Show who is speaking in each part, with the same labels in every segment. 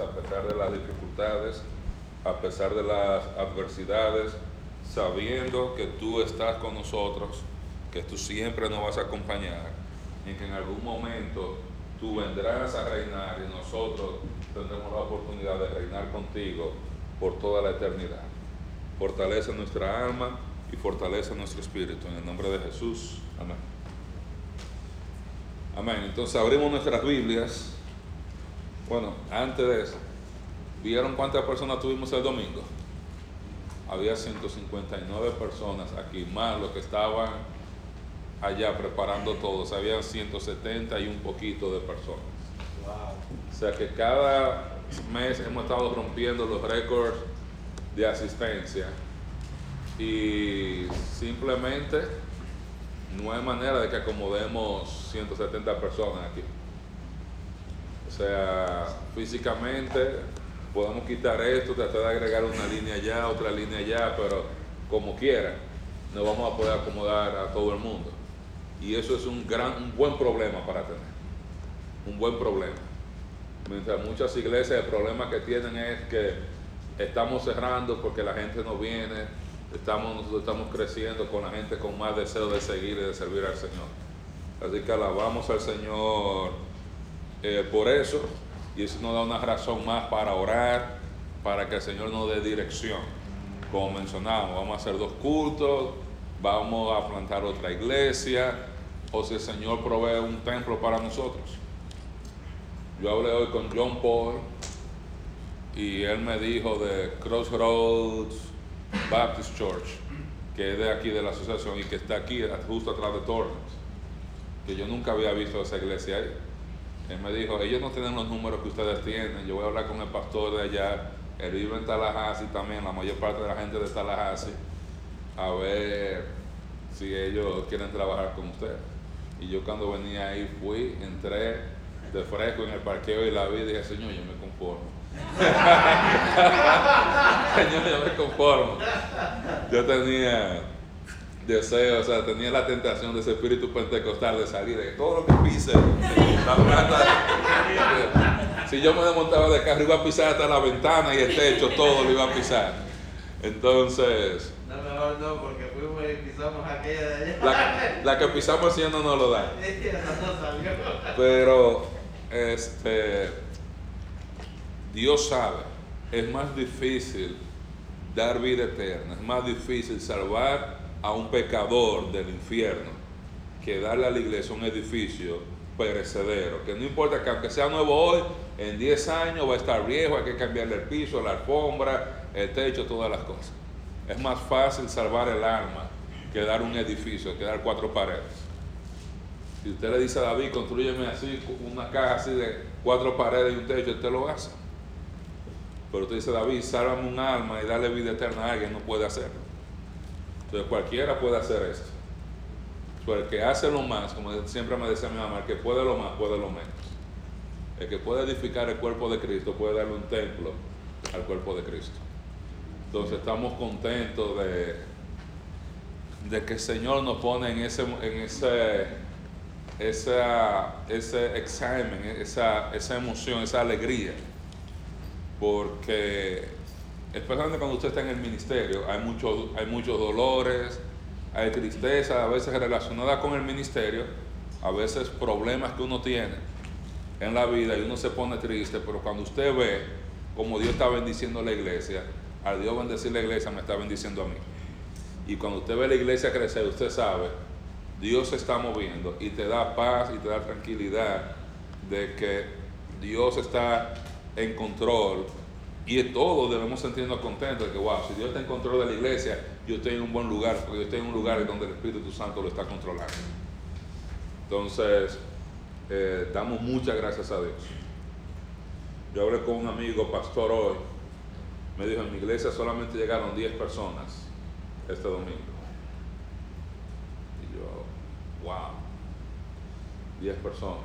Speaker 1: a pesar de las dificultades, a pesar de las adversidades, sabiendo que tú estás con nosotros, que tú siempre nos vas a acompañar y que en algún momento tú vendrás a reinar y nosotros tendremos la oportunidad de reinar contigo por toda la eternidad. Fortalece nuestra alma y fortalece nuestro espíritu. En el nombre de Jesús. Amén. Amén. Entonces abrimos nuestras Biblias. Bueno, antes de eso, ¿vieron cuántas personas tuvimos el domingo? Había 159 personas aquí, más los que estaban allá preparando todos. Había 170 y un poquito de personas. O sea que cada mes hemos estado rompiendo los récords de asistencia y simplemente no hay manera de que acomodemos 170 personas aquí. O sea, físicamente podemos quitar esto, tratar de agregar una línea allá, otra línea allá, pero como quiera, no vamos a poder acomodar a todo el mundo. Y eso es un gran, un buen problema para tener. Un buen problema. Mientras muchas iglesias el problema que tienen es que estamos cerrando porque la gente no viene, estamos, nosotros estamos creciendo con la gente con más deseo de seguir y de servir al Señor. Así que alabamos al Señor eh, por eso y eso nos da una razón más para orar, para que el Señor nos dé dirección. Como mencionamos, vamos a hacer dos cultos, vamos a plantar otra iglesia, o si el Señor provee un templo para nosotros. Yo hablé hoy con John Paul y él me dijo de Crossroads Baptist Church, que es de aquí de la asociación y que está aquí justo atrás de Torrance, que yo nunca había visto esa iglesia ahí. Él me dijo, ellos no tienen los números que ustedes tienen, yo voy a hablar con el pastor de allá, él vive en Tallahassee también, la mayor parte de la gente de Tallahassee, a ver si ellos quieren trabajar con usted. Y yo cuando venía ahí fui, entré de fresco en el parqueo y la vi y dije, Señor, yo me conformo. Señor, yo me conformo. Yo tenía deseo, o sea, tenía la tentación de ese espíritu pentecostal de salir de todo lo que pise. si yo me desmontaba de carro, iba a pisar hasta la ventana y el techo, todo lo iba a pisar. Entonces.
Speaker 2: No, mejor no, porque fuimos y pisamos aquella de allá.
Speaker 1: La, la que pisamos haciendo no lo da. Pero, este, Dios sabe, es más difícil dar vida eterna, es más difícil salvar a un pecador del infierno que darle a la iglesia un edificio perecedero, que no importa que aunque sea nuevo hoy, en 10 años va a estar viejo, hay que cambiarle el piso, la alfombra, el techo, todas las cosas. Es más fácil salvar el alma que dar un edificio, que dar cuatro paredes. Si usted le dice a David, construyeme así, una caja así de cuatro paredes y un techo, usted lo hace. Pero usted dice, David, sálvame un alma y darle vida eterna a alguien, no puede hacerlo. Entonces cualquiera puede hacer esto. Pero el que hace lo más, como siempre me decía mi mamá, el que puede lo más, puede lo menos. El que puede edificar el cuerpo de Cristo puede darle un templo al cuerpo de Cristo. Entonces estamos contentos de, que el Señor nos pone en ese, en ese, esa, ese examen, esa, esa emoción, esa alegría porque especialmente cuando usted está en el ministerio, hay, mucho, hay muchos dolores, hay tristeza, a veces relacionada con el ministerio, a veces problemas que uno tiene en la vida y uno se pone triste, pero cuando usted ve como Dios está bendiciendo la iglesia, al Dios bendecir la iglesia me está bendiciendo a mí. Y cuando usted ve la iglesia crecer, usted sabe, Dios se está moviendo y te da paz y te da tranquilidad de que Dios está en control y todos debemos sentirnos contentos de que, wow, si Dios está en control de la iglesia, yo estoy en un buen lugar, porque yo estoy en un lugar donde el Espíritu Santo lo está controlando. Entonces, eh, damos muchas gracias a Dios. Yo hablé con un amigo, pastor, hoy, me dijo, en mi iglesia solamente llegaron 10 personas este domingo. Y yo, wow, 10 personas.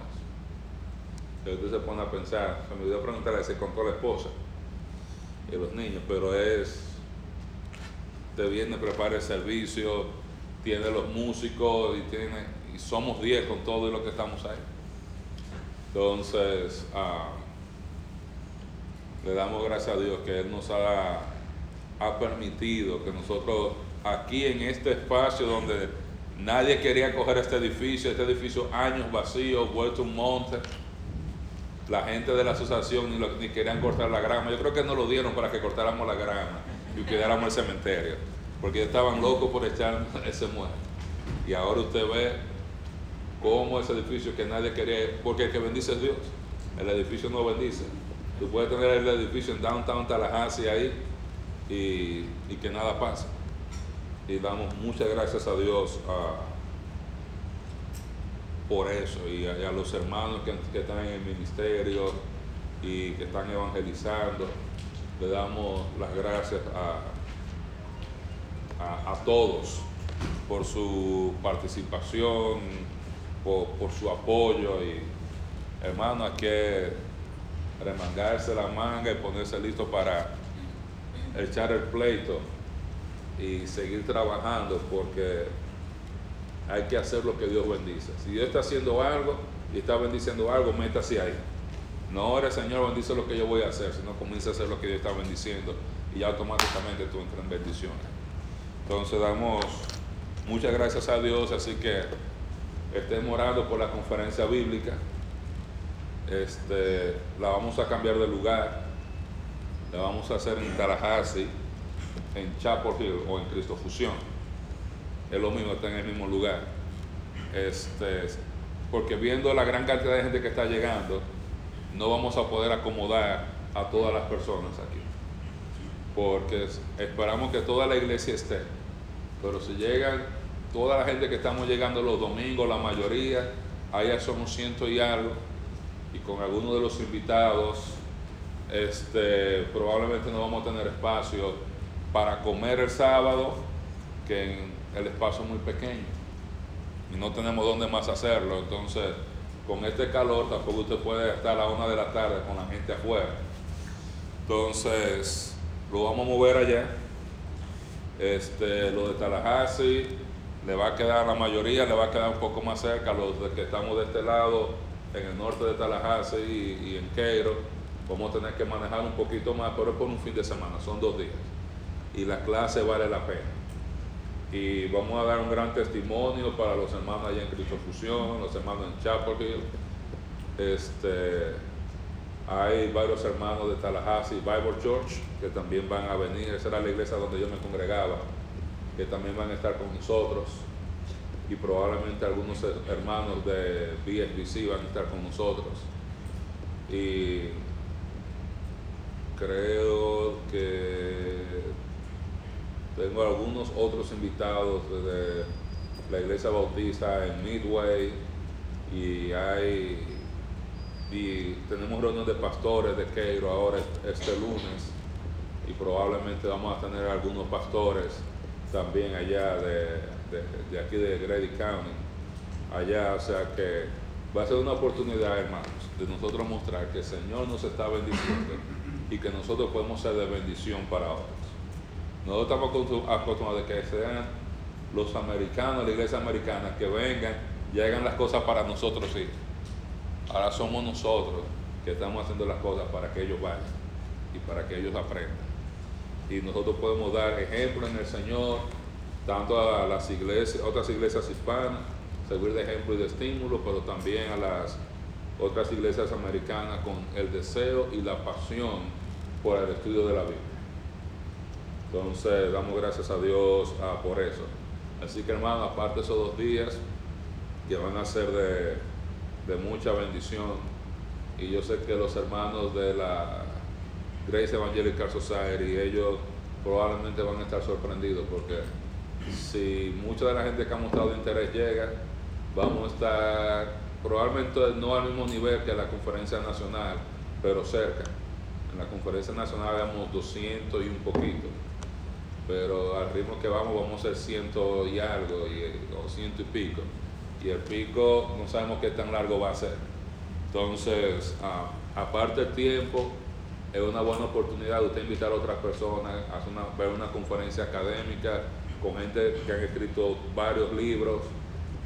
Speaker 1: Entonces se pone a pensar, se me dio a preguntarle si contó la esposa y los niños, pero es, te viene, prepara el servicio, tiene los músicos y tiene, y somos 10 con todo lo que estamos ahí. Entonces, ah, le damos gracias a Dios que Él nos ha, ha permitido que nosotros aquí en este espacio donde nadie quería coger este edificio, este edificio años vacío, vuelto un monte, la gente de la asociación ni, lo, ni querían cortar la grama, yo creo que nos lo dieron para que cortáramos la grama y quedáramos el cementerio, porque estaban locos por echar ese muerto. Y ahora usted ve cómo ese edificio que nadie quería, porque el que bendice es Dios, el edificio no bendice. Tú puedes tener el edificio en downtown Tallahassee ahí y, y que nada pasa. Y damos muchas gracias a Dios a, por eso y a, los hermanos que, que, están en el ministerio y que están evangelizando. Le damos las gracias a, a, a todos por su participación, por, por, su apoyo y hermano, hay que remangarse la manga y ponerse listo para echar el pleito y seguir trabajando porque hay que hacer lo que Dios bendice. Si Dios está haciendo algo y está bendiciendo algo, métase ahí. No ahora Señor bendice lo que yo voy a hacer, sino comienza a hacer lo que Dios está bendiciendo y ya automáticamente tú entras en bendiciones. Entonces damos muchas gracias a Dios, así que estén orando por la conferencia bíblica. Este, la vamos a cambiar de lugar. La vamos a hacer en Tallahassee, en Chapel Hill o en Cristo Fusión. Es lo mismo, está en el mismo lugar. Este, porque viendo la gran cantidad de gente que está llegando, no vamos a poder acomodar a todas las personas aquí. Porque esperamos que toda la iglesia esté. Pero si llegan toda la gente que estamos llegando los domingos, la mayoría, allá somos ciento y algo, y con algunos de los invitados, este, probablemente no vamos a tener espacio para comer el sábado, que el espacio es muy pequeño, y no tenemos dónde más hacerlo, entonces con este calor tampoco usted puede estar a la una de la tarde con la gente afuera. Entonces, lo vamos a mover allá. Este, lo de Tallahassee, le va a quedar, la mayoría le va a quedar un poco más cerca, los de que estamos de este lado, en el norte de Tallahassee y, y en Cairo, vamos a tener que manejar un poquito más, pero es por un fin de semana, son dos días. Y la clase vale la pena. Y vamos a dar un gran testimonio para los hermanos allá en Cristo Fusión, los hermanos en Chapel Hill. Este, hay varios hermanos de Tallahassee Bible Church que también van a venir, esa era la iglesia donde yo me congregaba que también van a estar con nosotros y probablemente algunos hermanos de BSBC van a estar con nosotros. Y creo que tengo algunos otros invitados de la iglesia bautista en Midway y hay y tenemos reuniones de pastores de Keiro ahora este lunes y probablemente vamos a tener algunos pastores también allá de, de, de, aquí de Grady County, allá, o sea que va a ser una oportunidad, hermanos, de nosotros mostrar que el Señor nos está bendiciendo y que nosotros podemos ser de bendición para otros. Nosotros estamos acostumbrados a que sean los americanos, la iglesia americana, que vengan y hagan las cosas para nosotros sí. Ahora somos nosotros que estamos haciendo las cosas para que ellos vayan y para que ellos aprendan y nosotros podemos dar ejemplo en el Señor, tanto a las iglesias, otras iglesias hispanas, servir de ejemplo y de estímulo, pero también a las otras iglesias americanas con el deseo y la pasión por el estudio de la Biblia. Entonces, damos gracias a Dios ah, por eso. Así que, hermano, aparte de esos dos días que van a ser de, mucha bendición, y yo sé que los hermanos de la Grace Evangelical Society, ellos probablemente van a estar sorprendidos porque si mucha de la gente que ha mostrado interés llega, vamos a estar probablemente no al mismo nivel que la conferencia nacional, pero cerca. En la conferencia nacional habíamos 200 y un poquito, pero al ritmo que vamos vamos a ser ciento y algo, y, o ciento y pico. Y el pico no sabemos qué tan largo va a ser. Entonces, ah, aparte el tiempo, es una buena oportunidad de usted invitar a otras personas a hacer una, ver una conferencia académica con gente que han escrito varios libros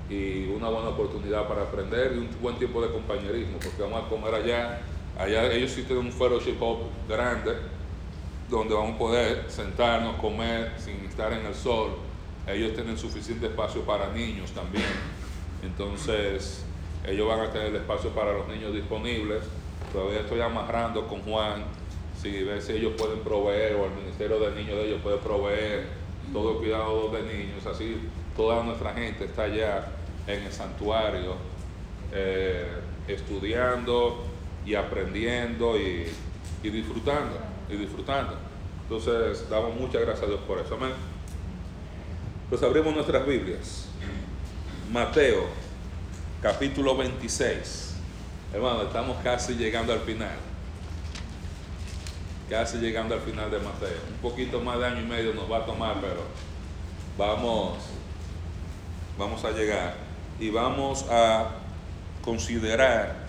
Speaker 1: y una buena oportunidad para aprender y un buen tiempo de compañerismo, porque vamos a comer allá Allá ellos sí tienen un fellowship grande donde vamos a poder sentarnos, comer sin estar en el sol. Ellos tienen suficiente espacio para niños también. Entonces, ellos van a tener espacio para los niños disponibles. Todavía estoy amarrando con Juan si ver si ellos pueden proveer o el Ministerio del Niño de ellos puede proveer todo el cuidado de niños. Así toda nuestra gente está allá en el santuario eh, estudiando y aprendiendo y, y disfrutando, y disfrutando. Entonces, damos muchas gracias a Dios por eso. Amén. Pues abrimos nuestras Biblias. Mateo, capítulo 26. Hermano, estamos casi llegando al final. Casi llegando al final de Mateo. Un poquito más de año y medio nos va a tomar, pero vamos, vamos a llegar. Y vamos a considerar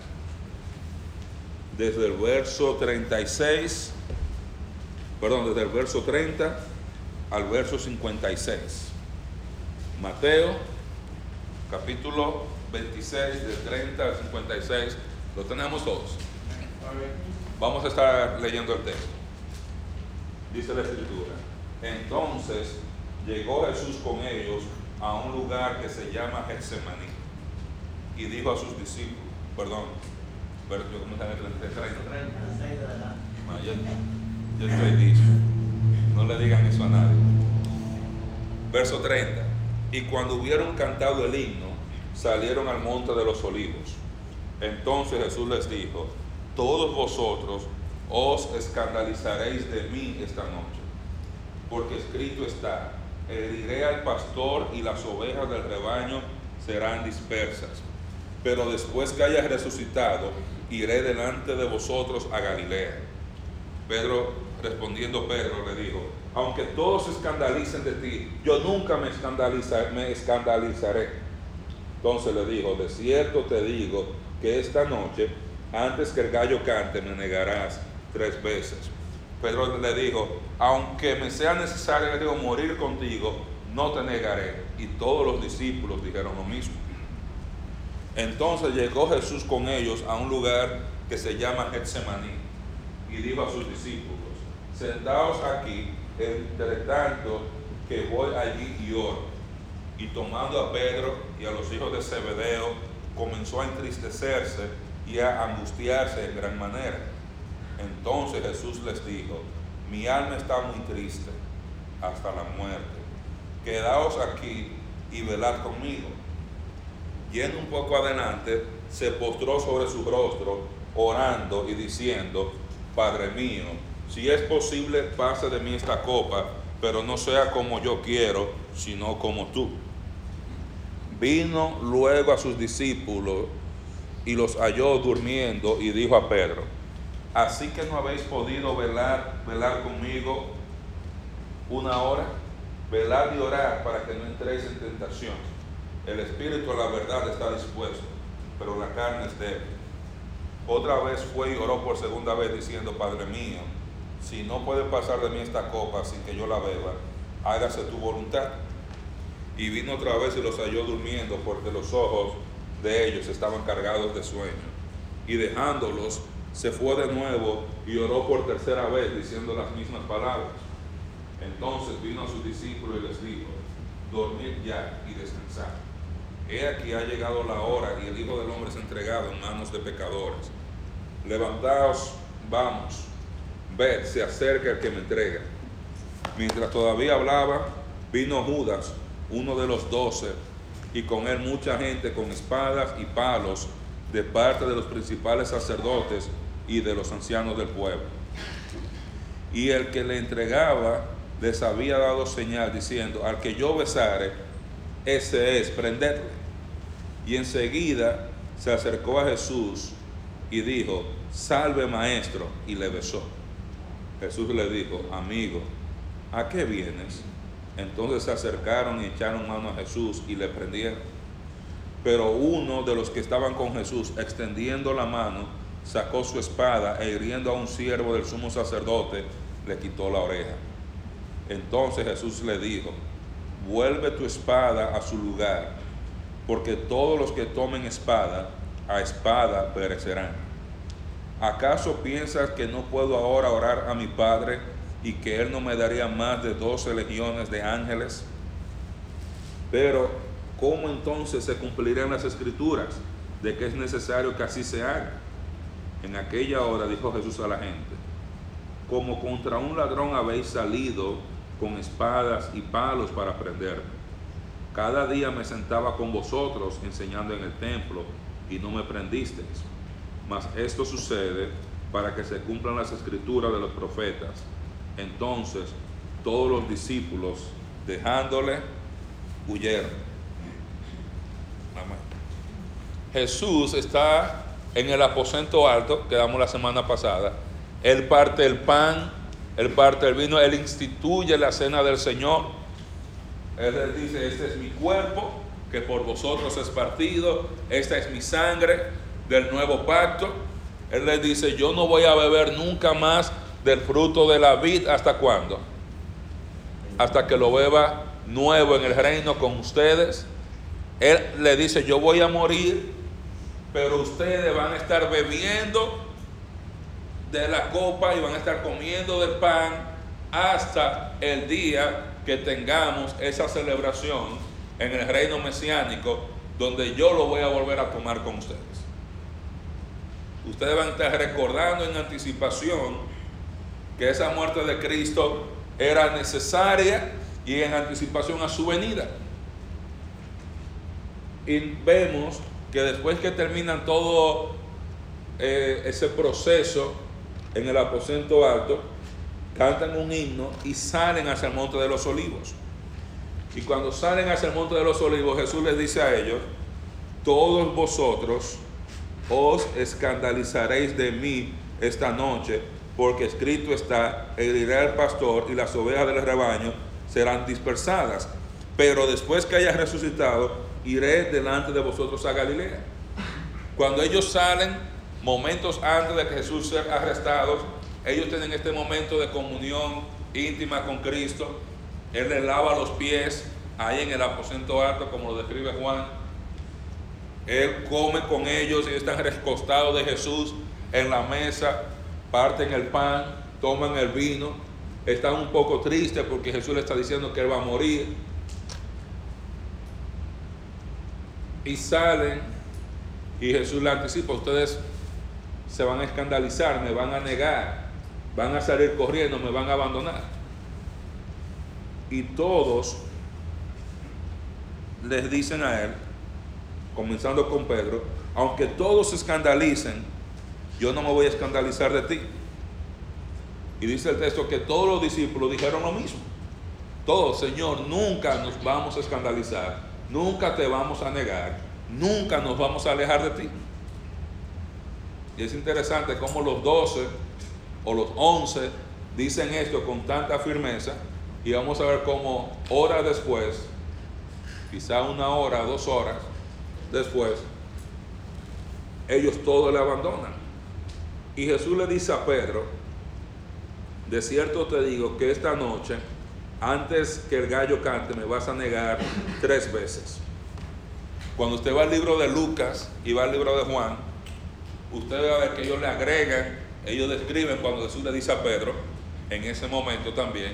Speaker 1: desde el verso 36, perdón, desde el verso 30 al verso 56. Mateo, capítulo 26, de 30 al 56, lo tenemos todos. Vamos a estar leyendo el texto. Dice la escritura. Entonces llegó Jesús con ellos a un lugar que se llama Getsemaní y dijo a sus discípulos, perdón, pero yo comencé en el 33. Yo, estoy dicho. No le digan eso a nadie. Verso 30. Y cuando hubieron cantado el himno, salieron al monte de los olivos. Entonces Jesús les dijo, todos vosotros os escandalizaréis de mí esta noche, porque escrito está, heriré al pastor y las ovejas del rebaño serán dispersas. Pero después que hayas resucitado, iré delante de vosotros a Galilea. Pedro, respondiendo Pedro, le dijo, aunque todos se escandalicen de ti, yo nunca me, escandalizaré. Entonces le dijo, de cierto te digo que esta noche, antes que el gallo cante, me negarás tres veces. Pedro le dijo, aunque me sea necesario morir contigo, no te negaré. Y todos los discípulos dijeron lo mismo. Entonces llegó Jesús con ellos a un lugar que se llama Getsemaní y dijo a sus discípulos, sentaos aquí, entre tanto que voy allí y oro. Y tomando a Pedro y a los hijos de Zebedeo, comenzó a entristecerse y a angustiarse en gran manera. Entonces Jesús les dijo, mi alma está muy triste hasta la muerte. Quedaos aquí y velad conmigo. Yendo un poco adelante, se postró sobre su rostro, orando y diciendo, Padre mío, si es posible, pase de mí esta copa, pero no sea como yo quiero, sino como tú. Vino luego a sus discípulos y los halló durmiendo y dijo a Pedro, así que no habéis podido velar, velar conmigo una hora, velar y orar para que no entréis en tentación. El espíritu a la verdad está dispuesto, pero la carne es débil. Otra vez fue y oró por segunda vez diciendo, Padre mío, si no puede pasar de mí esta copa sin que yo la beba, hágase tu voluntad. Y vino otra vez y los halló durmiendo porque los ojos de ellos estaban cargados de sueño. Y dejándolos, se fue de nuevo y oró por tercera vez diciendo las mismas palabras. Entonces vino a sus discípulos y les dijo, dormid ya y descansad. He aquí ha llegado la hora y el Hijo del Hombre es entregado en manos de pecadores. Levantaos, vamos, ved, se acerca el que me entrega. Mientras todavía hablaba, vino Judas, uno de los doce, y con él mucha gente con espadas y palos de parte de los principales sacerdotes y de los ancianos del pueblo. Y el que le entregaba les había dado señal diciendo, al que yo besare, ese es, prendedle. Y enseguida se acercó a Jesús y dijo, salve maestro, y le besó. Jesús le dijo, amigo, ¿a qué vienes? Entonces se acercaron y echaron mano a Jesús y le prendieron. Pero uno de los que estaban con Jesús, extendiendo la mano, sacó su espada e hiriendo a un siervo del sumo sacerdote, le quitó la oreja. Entonces Jesús le dijo, vuelve tu espada a su lugar, porque todos los que tomen espada, a espada perecerán. ¿Acaso piensas que no puedo ahora orar a mi Padre y que Él no me daría más de doce legiones de ángeles? Pero, ¿cómo entonces se cumplirán las escrituras de que es necesario que así se haga? En aquella hora dijo Jesús a la gente, como contra un ladrón habéis salido con espadas y palos para prenderme. Cada día me sentaba con vosotros enseñando en el templo y no me prendisteis. Mas esto sucede para que se cumplan las escrituras de los profetas. Entonces todos los discípulos, dejándole, huyeron. Jesús está en el aposento alto que damos la semana pasada. Él parte el pan, él parte el vino, él instituye la cena del Señor. Él les dice, este es mi cuerpo, que por vosotros es partido, esta es mi sangre del nuevo pacto. Él les dice, yo no voy a beber nunca más del fruto de la vid hasta cuándo? Hasta que lo beba nuevo en el reino con ustedes. Él le dice, yo voy a morir, pero ustedes van a estar bebiendo de la copa y van a estar comiendo del pan hasta el día que tengamos esa celebración en el reino mesiánico donde yo lo voy a volver a tomar con ustedes. Ustedes van a estar recordando en anticipación que esa muerte de Cristo era necesaria y en anticipación a su venida. Y vemos que después que terminan todo eh, ese proceso en el aposento alto, cantan un himno y salen hacia el monte de los olivos. Y cuando salen hacia el monte de los olivos, Jesús les dice a ellos, todos vosotros os escandalizaréis de mí esta noche, porque escrito está, heriré al pastor y las ovejas del rebaño serán dispersadas. Pero después que haya resucitado, iré delante de vosotros a Galilea. Cuando ellos salen, momentos antes de que Jesús sea arrestado, ellos tienen este momento de comunión íntima con Cristo. Él les lava los pies ahí en el aposento alto, como lo describe Juan. Él come con ellos y están recostados de Jesús en la mesa, parten el pan, toman el vino, están un poco tristes porque Jesús le está diciendo que él va a morir. Y salen y Jesús le anticipa, ustedes se van a escandalizar, me van a negar, van a salir corriendo, me van a abandonar. Y todos les dicen a él, comenzando con Pedro, aunque todos se escandalicen, yo no me voy a escandalizar de ti. Y dice el texto que todos los discípulos dijeron lo mismo. Todos, Señor, nunca nos vamos a escandalizar, nunca te vamos a negar, nunca nos vamos a alejar de ti. Y es interesante cómo los doce o los once dicen esto con tanta firmeza y vamos a ver cómo horas después, quizá una hora, dos horas después, ellos todos le abandonan. Y Jesús le dice a Pedro, de cierto te digo que esta noche, antes que el gallo cante, me vas a negar tres veces. Cuando usted va al libro de Lucas y va al libro de Juan, usted va a ver que ellos le agregan, ellos describen cuando Jesús le dice a Pedro, en ese momento también,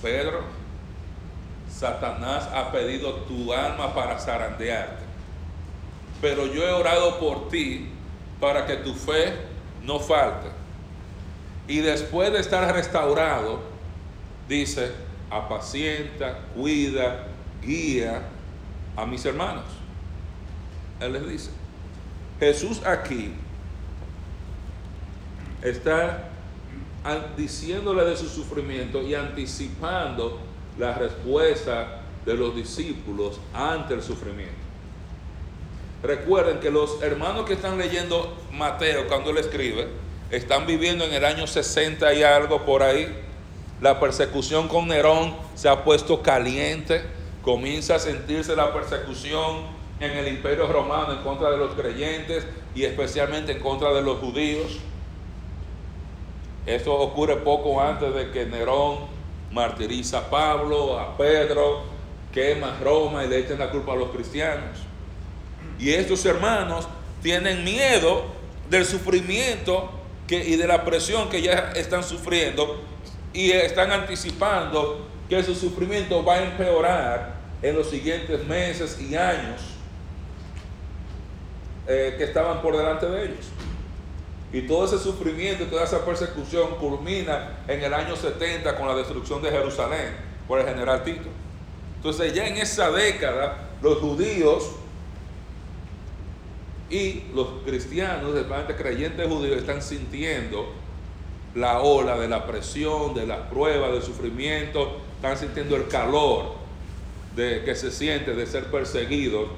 Speaker 1: Pedro, Satanás ha pedido tu alma para zarandearte, pero yo he orado por ti para que tu fe no falte. Y después de estar restaurado, dice, apacienta, cuida, guía a mis hermanos. Él les dice, Jesús aquí está diciéndole de su sufrimiento y anticipando la respuesta de los discípulos ante el sufrimiento. Recuerden que los hermanos que están leyendo Mateo cuando él escribe, están viviendo en el año 60 y algo por ahí. La persecución con Nerón se ha puesto caliente, comienza a sentirse la persecución en el imperio romano en contra de los creyentes y especialmente en contra de los judíos. Esto ocurre poco antes de que Nerón martiriza a Pablo, a Pedro, quema Roma y le echen la culpa a los cristianos. Y estos hermanos tienen miedo del sufrimiento que, y de la presión que ya están sufriendo y están anticipando que su sufrimiento va a empeorar en los siguientes meses y años eh, que estaban por delante de ellos. Y todo ese sufrimiento, toda esa persecución culmina en el año 70 con la destrucción de Jerusalén por el general Tito. Entonces ya en esa década los judíos y los cristianos, especialmente creyentes judíos, están sintiendo la ola de la presión, de las pruebas, del sufrimiento, están sintiendo el calor de, que se siente de ser perseguidos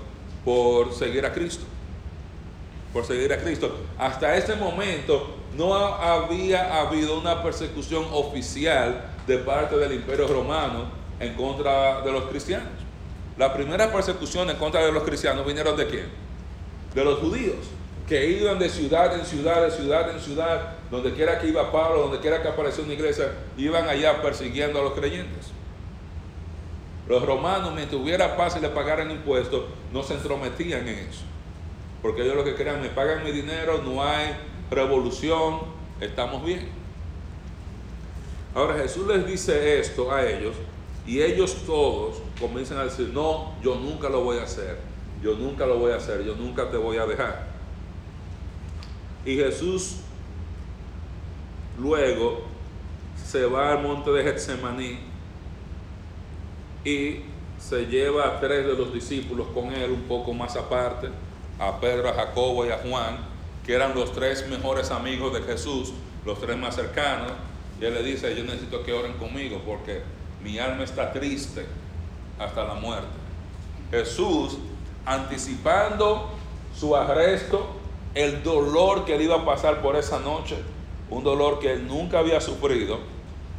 Speaker 1: por seguir a Cristo. Por seguir a Cristo. Hasta este momento no había habido una persecución oficial de parte del imperio romano en contra de los cristianos. La primera persecución en contra de los cristianos vinieron de quién? De los judíos, que iban de ciudad en ciudad, de ciudad en ciudad, donde quiera que iba Pablo, donde quiera que apareció una iglesia, iban allá persiguiendo a los creyentes. Los romanos, mientras hubiera paz y le pagaran impuestos, no se entrometían en eso. Porque ellos lo que querían, me pagan mi dinero, no hay revolución, estamos bien. Ahora Jesús les dice esto a ellos y ellos todos comienzan a decir, no, yo nunca lo voy a hacer, yo nunca lo voy a hacer, yo nunca te voy a dejar. Y Jesús luego se va al monte de Getsemaní y se lleva a tres de los discípulos con él un poco más aparte, a Pedro, a Jacobo y a Juan, que eran los tres mejores amigos de Jesús, los tres más cercanos, y él le dice, yo necesito que oren conmigo porque mi alma está triste hasta la muerte. Jesús, anticipando su arresto, el dolor que él iba a pasar por esa noche, un dolor que él nunca había sufrido,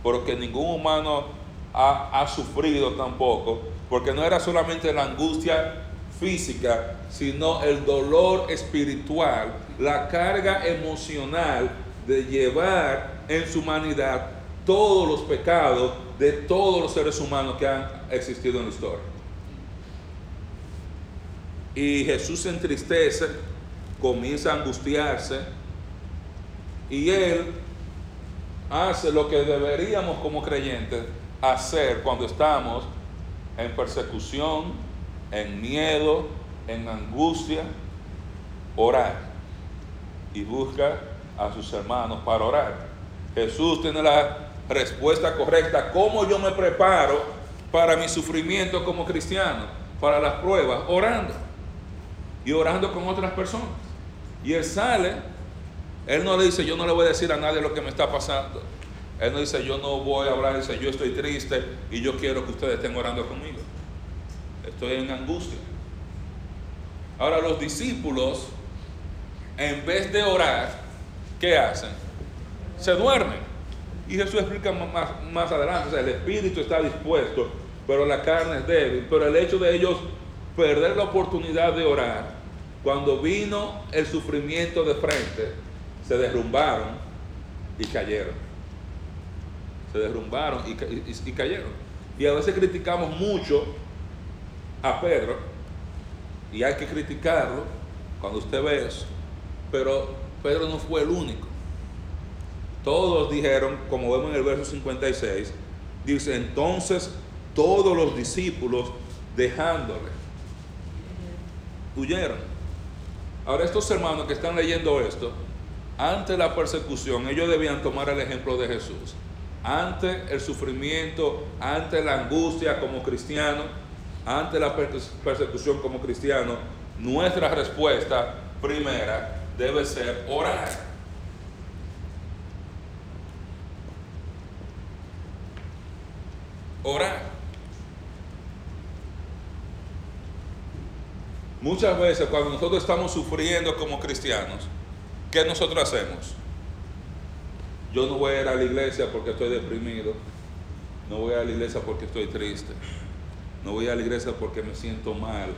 Speaker 1: porque ningún humano ha, ha sufrido tampoco, porque no era solamente la angustia física, sino el dolor espiritual, la carga emocional de llevar en su humanidad todos los pecados de todos los seres humanos que han existido en la historia. Y Jesús se entristece, comienza a angustiarse y él hace lo que deberíamos como creyentes hacer cuando estamos en persecución, en miedo, en angustia, orar y busca a sus hermanos para orar. Jesús tiene la respuesta correcta. ¿Cómo yo me preparo para mi sufrimiento como cristiano? Para las pruebas, orando. Y orando con otras personas. Y él sale, él no le dice, yo no le voy a decir a nadie lo que me está pasando. Él no dice, yo no voy a hablar, dice, yo estoy triste y yo quiero que ustedes estén orando conmigo. Estoy en angustia. Ahora los discípulos, en vez de orar, ¿qué hacen? Se duermen. Y Jesús explica más, más adelante, o sea, el espíritu está dispuesto, pero la carne es débil. Pero el hecho de ellos perder la oportunidad de orar, cuando vino el sufrimiento de frente, se derrumbaron y cayeron. Se derrumbaron y, y, y cayeron. Y a veces criticamos mucho a Pedro, y hay que criticarlo cuando usted ve eso, pero Pedro no fue el único. Todos dijeron, como vemos en el verso 56, dice, entonces todos los discípulos dejándole, huyeron. Ahora estos hermanos que están leyendo esto, ante la persecución, ellos debían tomar el ejemplo de Jesús. Ante el sufrimiento, ante la angustia como cristiano, ante la persecución como cristiano, nuestra respuesta primera debe ser orar. orar. Muchas veces cuando nosotros estamos sufriendo como cristianos, ¿qué nosotros hacemos? Yo no voy a ir a la iglesia porque estoy deprimido. No voy a la iglesia porque estoy triste. No voy a la iglesia porque me siento mal.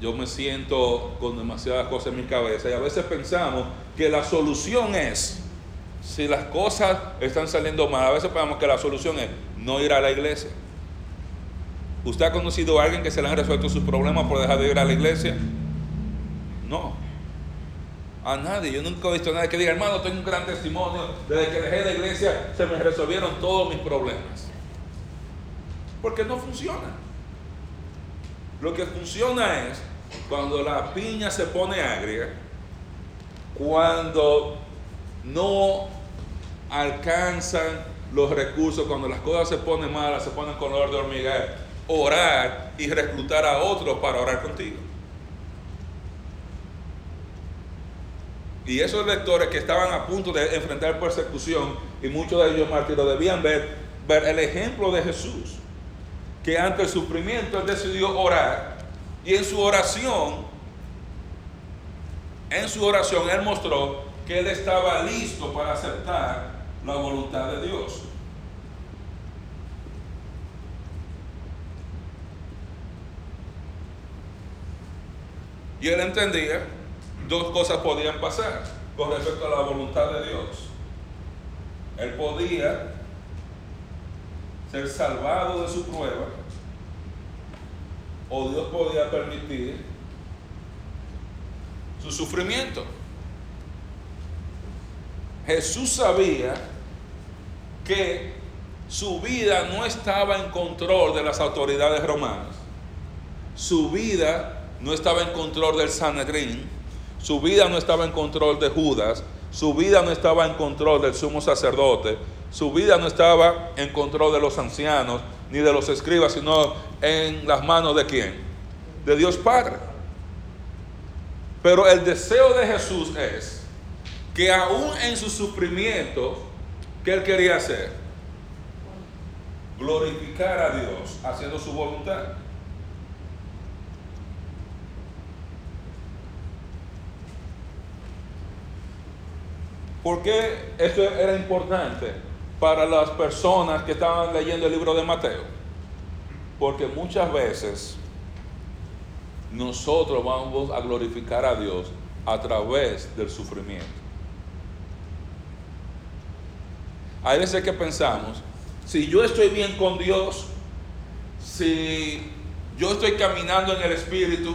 Speaker 1: Yo me siento con demasiadas cosas en mi cabeza. Y a veces pensamos que la solución es, si las cosas están saliendo mal, a veces pensamos que la solución es no ir a la iglesia. ¿Usted ha conocido a alguien que se le han resuelto sus problemas por dejar de ir a la iglesia? No. A nadie. Yo nunca he visto a nadie que diga, hermano, tengo un gran testimonio. Desde que dejé la iglesia se me resolvieron todos mis problemas. Porque no funciona. Lo que funciona es cuando la piña se pone agria, cuando no alcanzan los recursos, cuando las cosas se ponen malas, se ponen color de hormiga, orar y reclutar a otros para orar contigo. Y esos lectores que estaban a punto de enfrentar persecución y muchos de ellos mártires debían ver, ver el ejemplo de Jesús, que ante el sufrimiento él decidió orar y en su oración, en su oración él mostró que él estaba listo para aceptar la voluntad de Dios. Y él entendía dos cosas podían pasar con respecto a la voluntad de Dios. Él podía ser salvado de su prueba o Dios podía permitir su sufrimiento. Jesús sabía que su vida no estaba en control de las autoridades romanas. Su vida no estaba en control del Sanedrín. Su vida no estaba en control de Judas. Su vida no estaba en control del sumo sacerdote. Su vida no estaba en control de los ancianos ni de los escribas, sino en las manos de quién? De Dios Padre. Pero el deseo de Jesús es que aún en su sufrimiento, ¿qué él quería hacer? Glorificar a Dios haciendo su voluntad. ¿Por qué esto era importante para las personas que estaban leyendo el libro de Mateo? Porque muchas veces nosotros vamos a glorificar a Dios a través del sufrimiento. Hay veces que pensamos, si yo estoy bien con Dios, si yo estoy caminando en el Espíritu,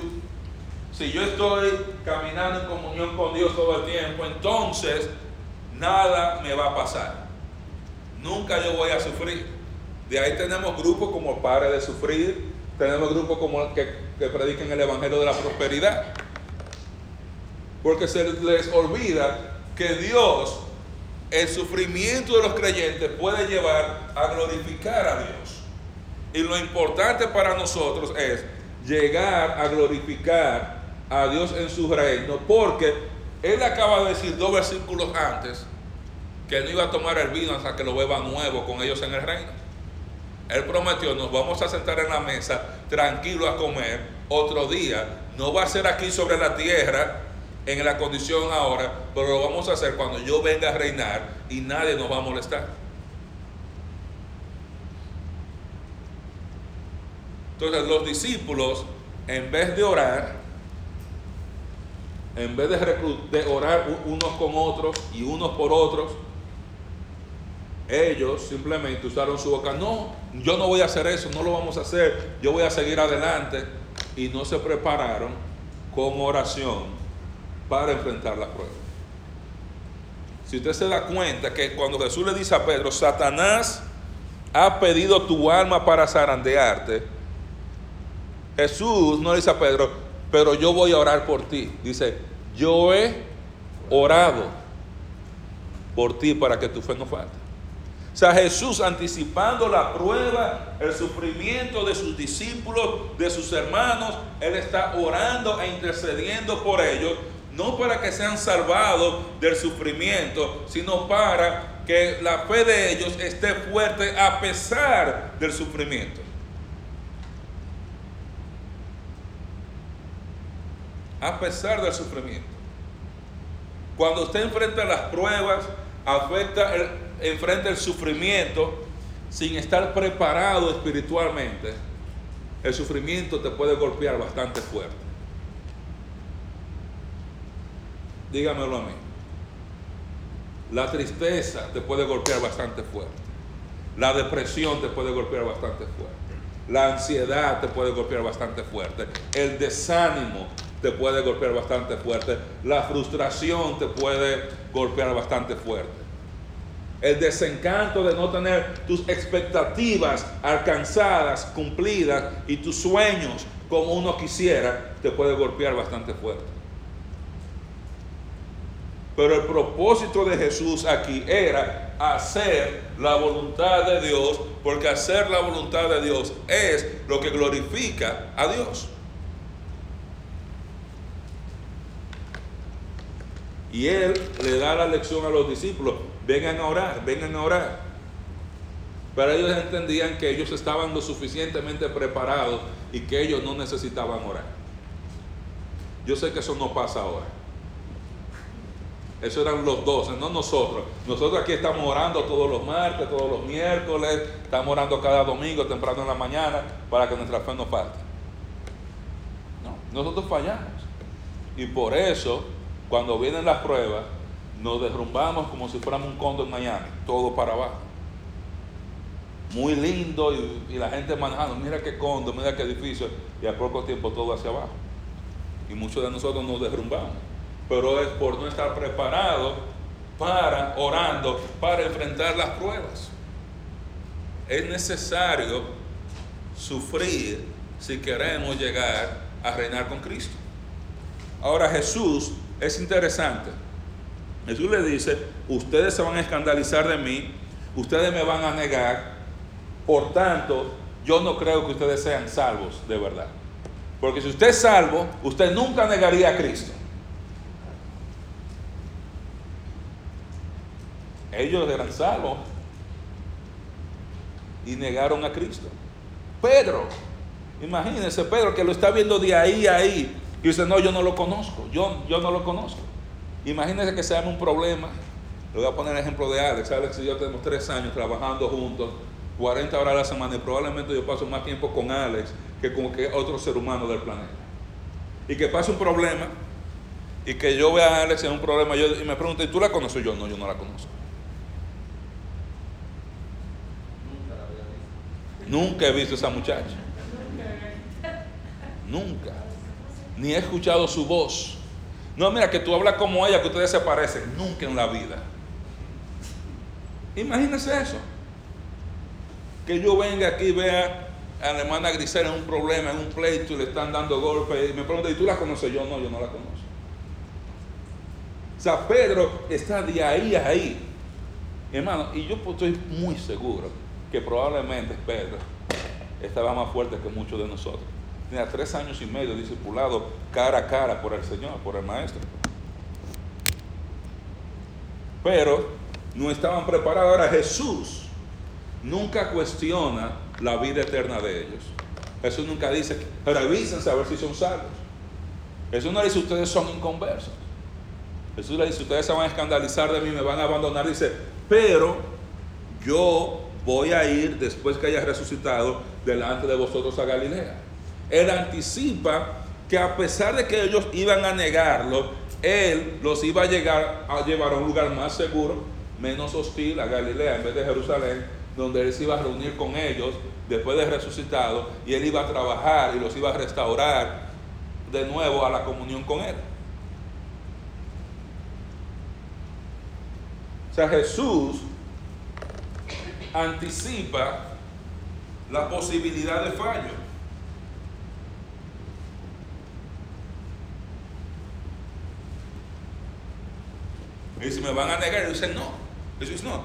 Speaker 1: si yo estoy caminando en comunión con Dios todo el tiempo, entonces nada me va a pasar. Nunca yo voy a sufrir. De ahí tenemos grupos como Pare de Sufrir, tenemos grupos como que, que predican el Evangelio de la Prosperidad. Porque se les olvida que Dios el sufrimiento de los creyentes puede llevar a glorificar a Dios. Y lo importante para nosotros es llegar a glorificar a Dios en su reino, porque Él acaba de decir dos versículos antes que no iba a tomar el vino hasta que lo beba nuevo con ellos en el reino. Él prometió, nos vamos a sentar en la mesa tranquilo a comer otro día. No va a ser aquí sobre la tierra, en la condición ahora, pero lo vamos a hacer cuando yo venga a reinar y nadie nos va a molestar. Entonces los discípulos, en vez de orar, en vez de, de orar unos con otros y unos por otros, ellos simplemente usaron su boca, no, yo no voy a hacer eso, no lo vamos a hacer, yo voy a seguir adelante. Y no se prepararon con oración para enfrentar la prueba. Si usted se da cuenta que cuando Jesús le dice a Pedro, Satanás ha pedido tu alma para zarandearte, Jesús no le dice a Pedro, pero yo voy a orar por ti. Dice, yo he orado por ti para que tu fe no falte. O sea, Jesús anticipando la prueba, el sufrimiento de sus discípulos, de sus hermanos, Él está orando e intercediendo por ellos, no para que sean salvados del sufrimiento, sino para que la fe de ellos esté fuerte a pesar del sufrimiento. A pesar del sufrimiento. Cuando usted enfrenta las pruebas, afecta el, enfrenta el sufrimiento sin estar preparado espiritualmente, el sufrimiento te puede golpear bastante fuerte. Dígamelo a mí. La tristeza te puede golpear bastante fuerte. La depresión te puede golpear bastante fuerte. La ansiedad te puede golpear bastante fuerte. El desánimo te puede golpear bastante fuerte. La frustración te puede golpear bastante fuerte. El desencanto de no tener tus expectativas alcanzadas, cumplidas y tus sueños como uno quisiera, te puede golpear bastante fuerte. Pero el propósito de Jesús aquí era hacer la voluntad de Dios, porque hacer la voluntad de Dios es lo que glorifica a Dios. Y él le da la lección a los discípulos, vengan a orar, vengan a orar. Pero ellos entendían que ellos estaban lo suficientemente preparados y que ellos no necesitaban orar. Yo sé que eso no pasa ahora. Eso eran los doce, no nosotros. Nosotros aquí estamos orando todos los martes, todos los miércoles, estamos orando cada domingo, temprano en la mañana, para que nuestra fe no falte. No, nosotros fallamos. Y por eso, cuando vienen las pruebas, nos derrumbamos como si fuéramos un condo en Miami, todo para abajo. Muy lindo y, la gente manejando, mira qué condo, mira qué edificio, y a poco tiempo todo hacia abajo. Y muchos de nosotros nos derrumbamos pero es por no estar preparado para, orando, para enfrentar las pruebas. Es necesario sufrir si queremos llegar a reinar con Cristo. Ahora Jesús es interesante. Jesús le dice, ustedes se van a escandalizar de mí, ustedes me van a negar, por tanto, yo no creo que ustedes sean salvos de verdad. Porque si usted es salvo, usted nunca negaría a Cristo. Ellos eran salvos y negaron a Cristo. Pedro, imagínense Pedro que lo está viendo de ahí a ahí y dice, no, yo no lo conozco, yo, yo no lo conozco. Imagínense que se llama un problema. Le voy a poner el ejemplo de Alex. Alex y yo tenemos tres años trabajando juntos, 40 horas a la semana y probablemente yo paso más tiempo con Alex que con que otro ser humano del planeta. Y que pase un problema y que yo vea a Alex en un problema yo, y me pregunte, ¿y tú la conoces? Yo no, yo no la conozco. Nunca he visto a esa muchacha. Nunca. Ni he escuchado su voz. No, mira, que tú hablas como ella, que ustedes se parecen. Nunca en la vida. Imagínense eso. Que yo venga aquí y vea a la hermana Grisela en un problema, en un pleito, y le están dando golpes. Y me pregunta, ¿y tú la conoces? Yo no, yo no la conozco. O sea, Pedro está de ahí a ahí. Hermano, y yo estoy muy seguro que probablemente Pedro estaba más fuerte que muchos de nosotros. Tres años y medio discipulado cara a cara por el Señor, por el Maestro. Pero no estaban preparados. Ahora Jesús nunca cuestiona la vida eterna de ellos. Jesús nunca dice, revisen a ver si son salvos. Jesús no dice, ustedes son inconversos. Jesús le dice, ustedes se van a escandalizar de mí, me van a abandonar. Dice, pero yo voy a ir después que haya resucitado delante de vosotros a Galilea. Él anticipa que a pesar de que ellos iban a negarlo, Él los iba a, llegar, a llevar a un lugar más seguro, menos hostil, a Galilea, en vez de Jerusalén, donde Él se iba a reunir con ellos después de resucitado y Él iba a trabajar y los iba a restaurar de nuevo a la comunión con Él. O sea, Jesús anticipa la posibilidad de fallo. Y si me van a negar, yo dice no. Jesús no,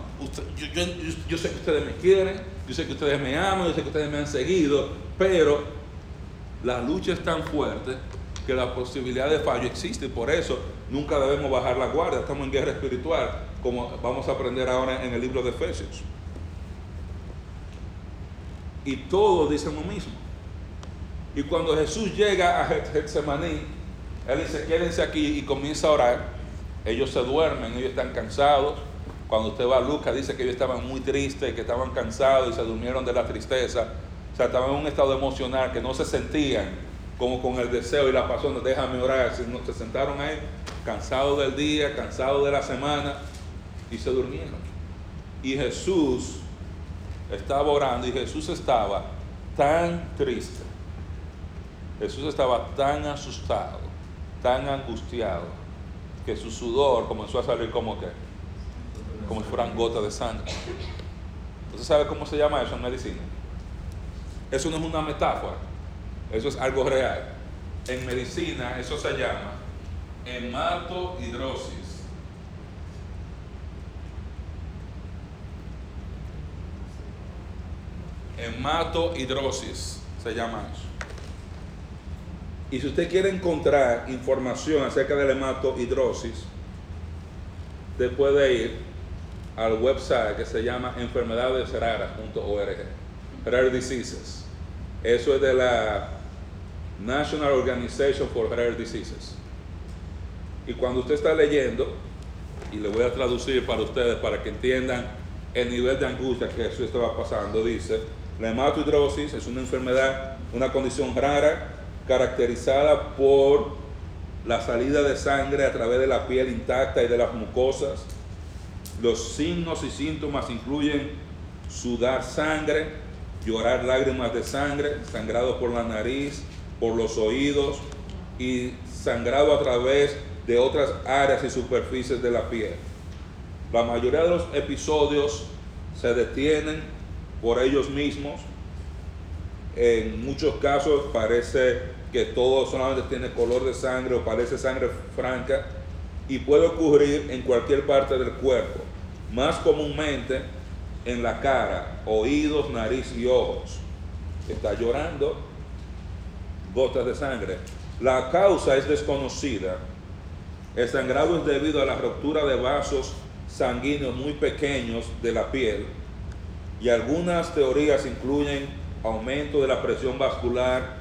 Speaker 1: yo, sé que ustedes me quieren, yo sé que ustedes me aman, yo sé que ustedes me han seguido, pero la lucha es tan fuerte que la posibilidad de fallo existe. Por eso nunca debemos bajar la guardia. Estamos en guerra espiritual, como vamos a aprender ahora en el libro de Efesios y todos dicen lo mismo. Y cuando Jesús llega a Getsemaní, Él dice, quédense aquí y comienza a orar. Ellos se duermen, ellos están cansados. Cuando usted va a Lucas, dice que ellos estaban muy tristes, que estaban cansados y se durmieron de la tristeza. O sea, estaban en un estado emocional que no se sentían como con el deseo y la pasión de déjame orar. Se sentaron ahí, cansados del día, cansados de la semana y se durmieron. Y Jesús estaba orando y Jesús estaba tan triste, Jesús estaba tan asustado tan angustiado que su sudor comenzó a salir como que, como si fueran gotas de sangre. ¿Usted sabe cómo se llama eso en medicina? Eso no es una metáfora, eso es algo real. En medicina eso se llama hematohidrosis. Hematohidrosis se llama eso. Y si usted quiere encontrar información acerca de la hematohidrosis, usted puede ir al website que se llama enfermedadesraras.org, Rare Diseases. Eso es de la National Organization for Rare Diseases. Y cuando usted está leyendo, y le voy a traducir para ustedes para que entiendan el nivel de angustia que eso estaba pasando, dice, la hematohidrosis es una enfermedad, una condición rara caracterizada por la salida de sangre a través de la piel intacta y de las mucosas. Los signos y síntomas incluyen sudar sangre, llorar lágrimas de sangre, sangrado por la nariz, por los oídos y sangrado a través de otras áreas y superficies de la piel. La mayoría de los episodios se detienen por ellos mismos. En muchos casos parece que todo solamente tiene color de sangre o parece sangre franca y puede ocurrir en cualquier parte del cuerpo, más comúnmente en la cara, oídos, nariz y ojos. Está llorando, gotas de sangre. La causa es desconocida. El sangrado es debido a la ruptura de vasos sanguíneos muy pequeños de la piel y algunas teorías incluyen aumento de la presión vascular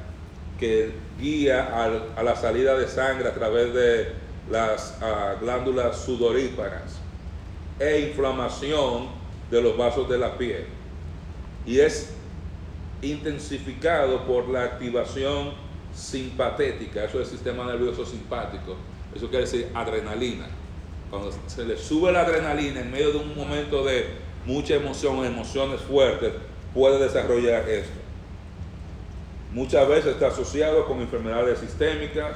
Speaker 1: que guía a la salida de sangre a través de las ah, glándulas sudoríparas e inflamación de los vasos de la piel. Y es intensificado por la activación simpatética, eso es el sistema nervioso simpático, eso quiere decir adrenalina. Cuando se le sube la adrenalina en medio de un momento de mucha emoción, emociones fuertes, puede desarrollar esto. Muchas veces está asociado con enfermedades sistémicas,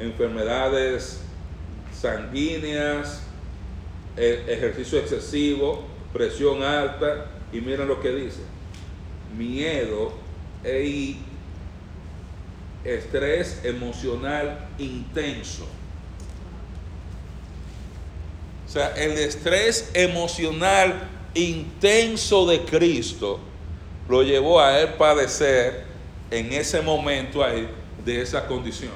Speaker 1: enfermedades sanguíneas, e, ejercicio excesivo, presión alta y miren lo que dice, miedo y estrés emocional intenso. O sea, el estrés emocional intenso de Cristo lo llevó a él padecer en ese momento ahí de esa condición.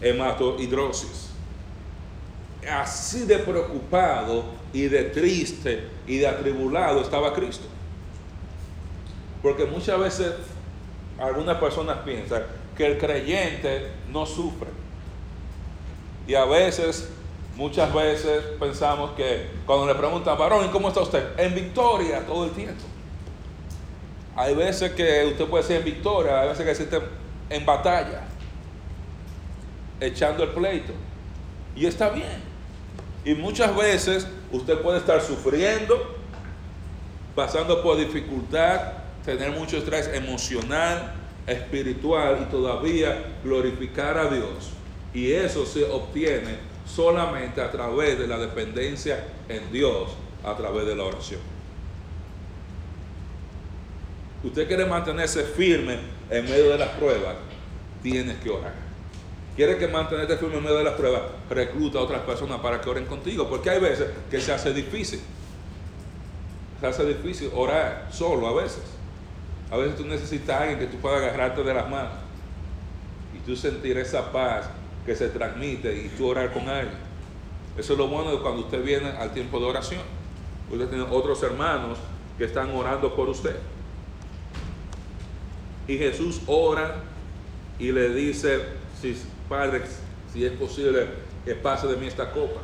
Speaker 1: Hematohidrosis. Así de preocupado y de triste y de atribulado estaba Cristo. Porque muchas veces algunas personas piensan que el creyente no sufre. Y a veces, muchas veces pensamos que cuando le preguntan, varón, ¿y cómo está usted? En victoria todo el tiempo. Hay veces que usted puede ser en victoria, hay veces que esté en batalla, echando el pleito. Y está bien. Y muchas veces usted puede estar sufriendo, pasando por dificultad, tener mucho estrés emocional, espiritual y todavía glorificar a Dios. Y eso se obtiene solamente a través de la dependencia en Dios, a través de la oración usted quiere mantenerse firme en medio de las pruebas, tienes que orar. Quieres que mantenerte firme en medio de las pruebas, recluta a otras personas para que oren contigo, porque hay veces que se hace difícil. Se hace difícil orar solo a veces. A veces tú necesitas a alguien que tú puedas agarrarte de las manos y tú sentir esa paz que se transmite y tú orar con alguien. Eso es lo bueno de cuando usted viene al tiempo de oración. Usted tiene otros hermanos que están orando por usted. Y Jesús ora y le dice, si, Padre, si es posible que pase de mí esta copa.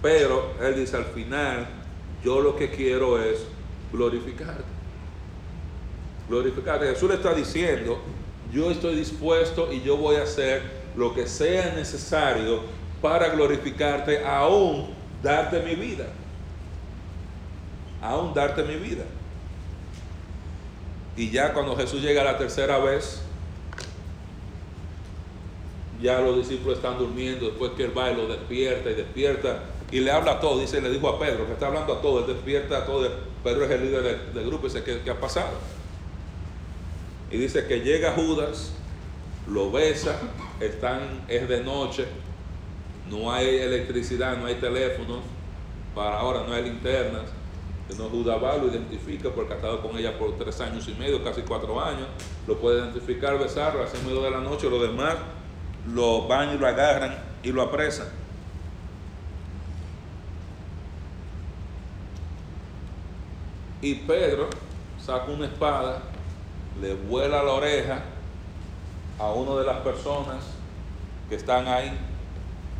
Speaker 1: Pero Él dice al final, yo lo que quiero es glorificarte. Glorificarte. Jesús le está diciendo, yo estoy dispuesto y yo voy a hacer lo que sea necesario para glorificarte, aún darte mi vida. Aún darte mi vida. Y ya cuando Jesús llega la tercera vez, ya los discípulos están durmiendo, después que él va y lo despierta y despierta y le habla a todos, dice, le dijo a Pedro, que está hablando a todos, él despierta a todos, Pedro es el líder del, grupo y dice, ¿qué, ¿qué, ha pasado? Y dice que llega Judas, lo besa, están, es de noche, no hay electricidad, no hay teléfono, para ahora no hay linternas, no Judas va, lo identifica porque ha estado con ella por tres años y medio, casi cuatro años, lo puede identificar, besarlo, hace medio de la noche, los demás lo van y lo agarran y lo apresan. Y Pedro saca una espada, le vuela la oreja a una de las personas que están ahí.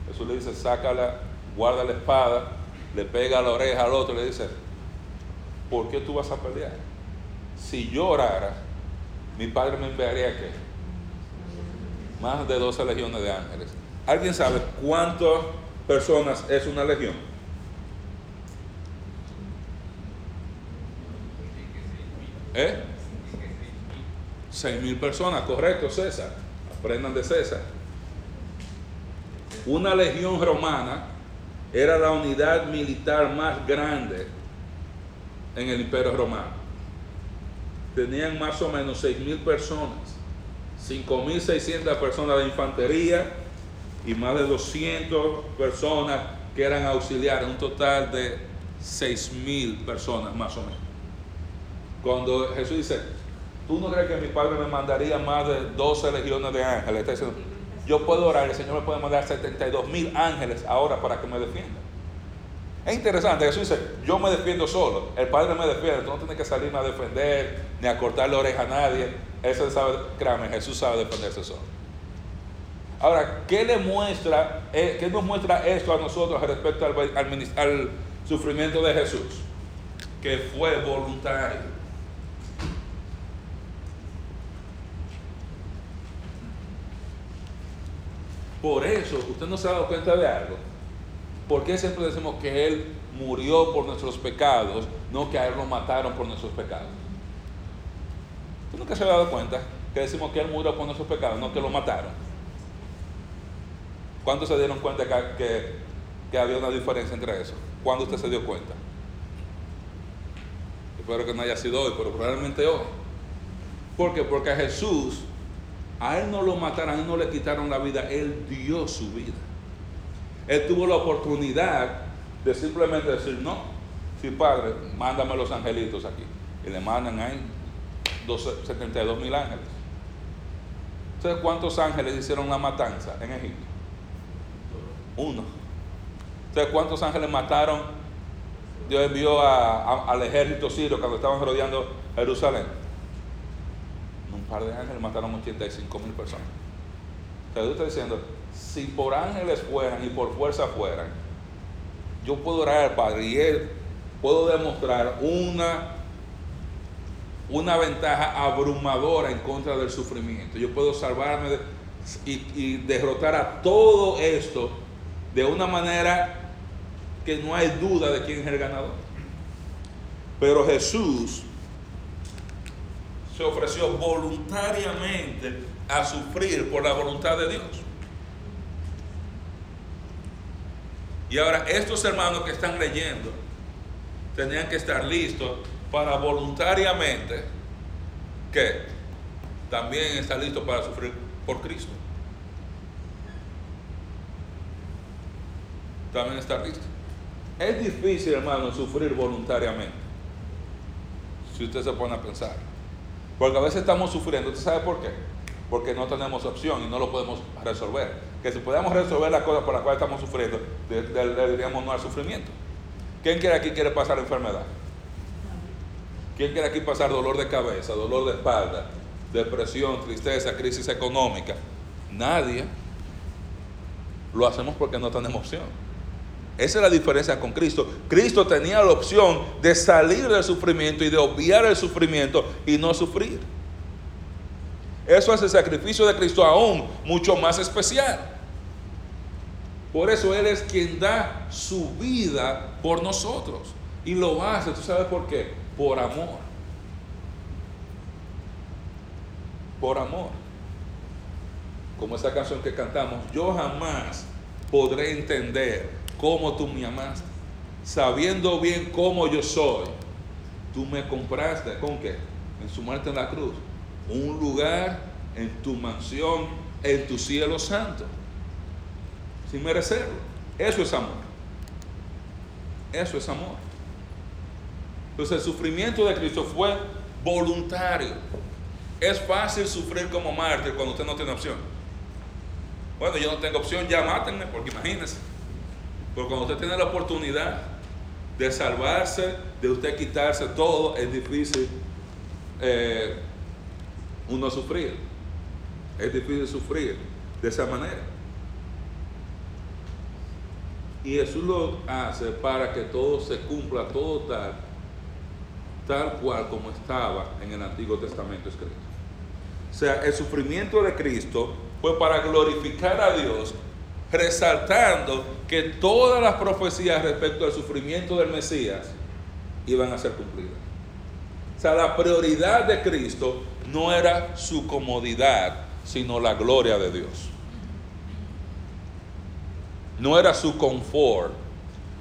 Speaker 1: Jesús le dice, sácala, guarda la espada, le pega la oreja al otro le dice, ¿por qué tú vas a pelear? Si yo orara, mi padre me enviaría qué? Más de 12 legiones de ángeles. ¿Alguien sabe cuántas personas es una legión? ¿Eh? Seis mil personas, correcto, César. Aprendan de César. Una legión romana era la unidad militar más grande en el imperio romano. Tenían más o menos seis mil personas, 5.600 personas de infantería y más de 200 personas que eran auxiliares, un total de seis mil personas más o menos. Cuando Jesús dice, ¿tú no crees que mi Padre me mandaría más de 12 legiones de ángeles? Está diciendo, yo puedo orar, el Señor me puede mandar 72 mil ángeles ahora para que me defienda. Es interesante, Jesús dice, yo me defiendo solo, el Padre me defiende, tú no tienes que salirme a defender, ni a cortar la oreja a nadie. Eso sabe, créame, Jesús sabe defenderse solo. Ahora, ¿qué le muestra, eh, qué nos muestra esto a nosotros respecto al, al sufrimiento de Jesús? Que fue voluntario. Por eso, usted no se ha dado cuenta de algo. ¿Por qué siempre decimos que Él murió por nuestros pecados, no que a Él lo mataron por nuestros pecados? ¿Usted nunca se ha dado cuenta que decimos que Él murió por nuestros pecados, no que lo mataron? ¿Cuántos se dieron cuenta que, que había una diferencia entre eso? ¿Cuándo usted se dio cuenta? Espero que no haya sido hoy, pero probablemente hoy. ¿Por qué? Porque a Jesús a él no lo mataron, a él no le quitaron la vida, él dio su vida. Él tuvo la oportunidad de simplemente decir, no, sí, padre, mándame los angelitos aquí. Y le mandan ahí 72 mil ángeles. ¿Ustedes cuántos ángeles hicieron la matanza en Egipto? Uno. ¿Ustedes cuántos ángeles mataron? Dios envió al ejército sirio cuando estaban rodeando Jerusalén par de ángeles mataron 85 mil personas. Entonces está diciendo, si por ángeles fueran y por fuerza fueran, yo puedo orar al Padre y Él puedo demostrar una, una ventaja abrumadora en contra del sufrimiento. Yo puedo salvarme y, y derrotar a todo esto de una manera que no hay duda de quién es el ganador. Pero Jesús se ofreció voluntariamente a sufrir por la voluntad de Dios. Y ahora estos hermanos que están leyendo tenían que estar listos para voluntariamente que también estar listos para sufrir por Cristo. También estar listos. Es difícil, hermano, sufrir voluntariamente. Si usted se pone a pensar. Porque a veces estamos sufriendo. ¿Usted sabe por qué? Porque no tenemos opción y no lo podemos resolver. Que si podemos resolver las cosas por las cuales estamos sufriendo, le diríamos no al sufrimiento. ¿Quién quiere aquí quiere pasar enfermedad? ¿Quién quiere aquí pasar dolor de cabeza, dolor de espalda, depresión, tristeza, crisis económica? Nadie. Lo hacemos porque no tenemos opción. Esa es la diferencia con Cristo. Cristo tenía la opción de salir del sufrimiento y de obviar el sufrimiento y no sufrir. Eso hace el sacrificio de Cristo aún mucho más especial. Por eso Él es quien da su vida por nosotros. Y lo hace, ¿tú sabes por qué? Por amor. Por amor. como esa canción que cantamos, yo jamás podré entender cómo tú me amaste. Sabiendo bien cómo yo soy, tú me compraste, ¿con qué? En su muerte en la cruz. Un lugar en tu mansión, en tu cielo santo. Sin merecerlo. Eso es amor. Eso es amor. Entonces el sufrimiento de Cristo fue voluntario. Es fácil sufrir como mártir cuando usted no tiene opción. Bueno, yo no tengo opción, ya mátenme, porque imagínense. Porque cuando usted tiene la oportunidad de salvarse, de usted quitarse todo, es difícil eh, uno sufrir. Es difícil sufrir de esa manera. Y Jesús lo hace para que todo se cumpla, todo tal, tal cual como estaba en el Antiguo Testamento escrito. O sea, el sufrimiento de Cristo fue para glorificar a Dios, resaltando que todas las profecías respecto al sufrimiento del Mesías iban a ser cumplidas. O sea, la prioridad de Cristo no era su comodidad, sino la gloria de Dios. No era su confort,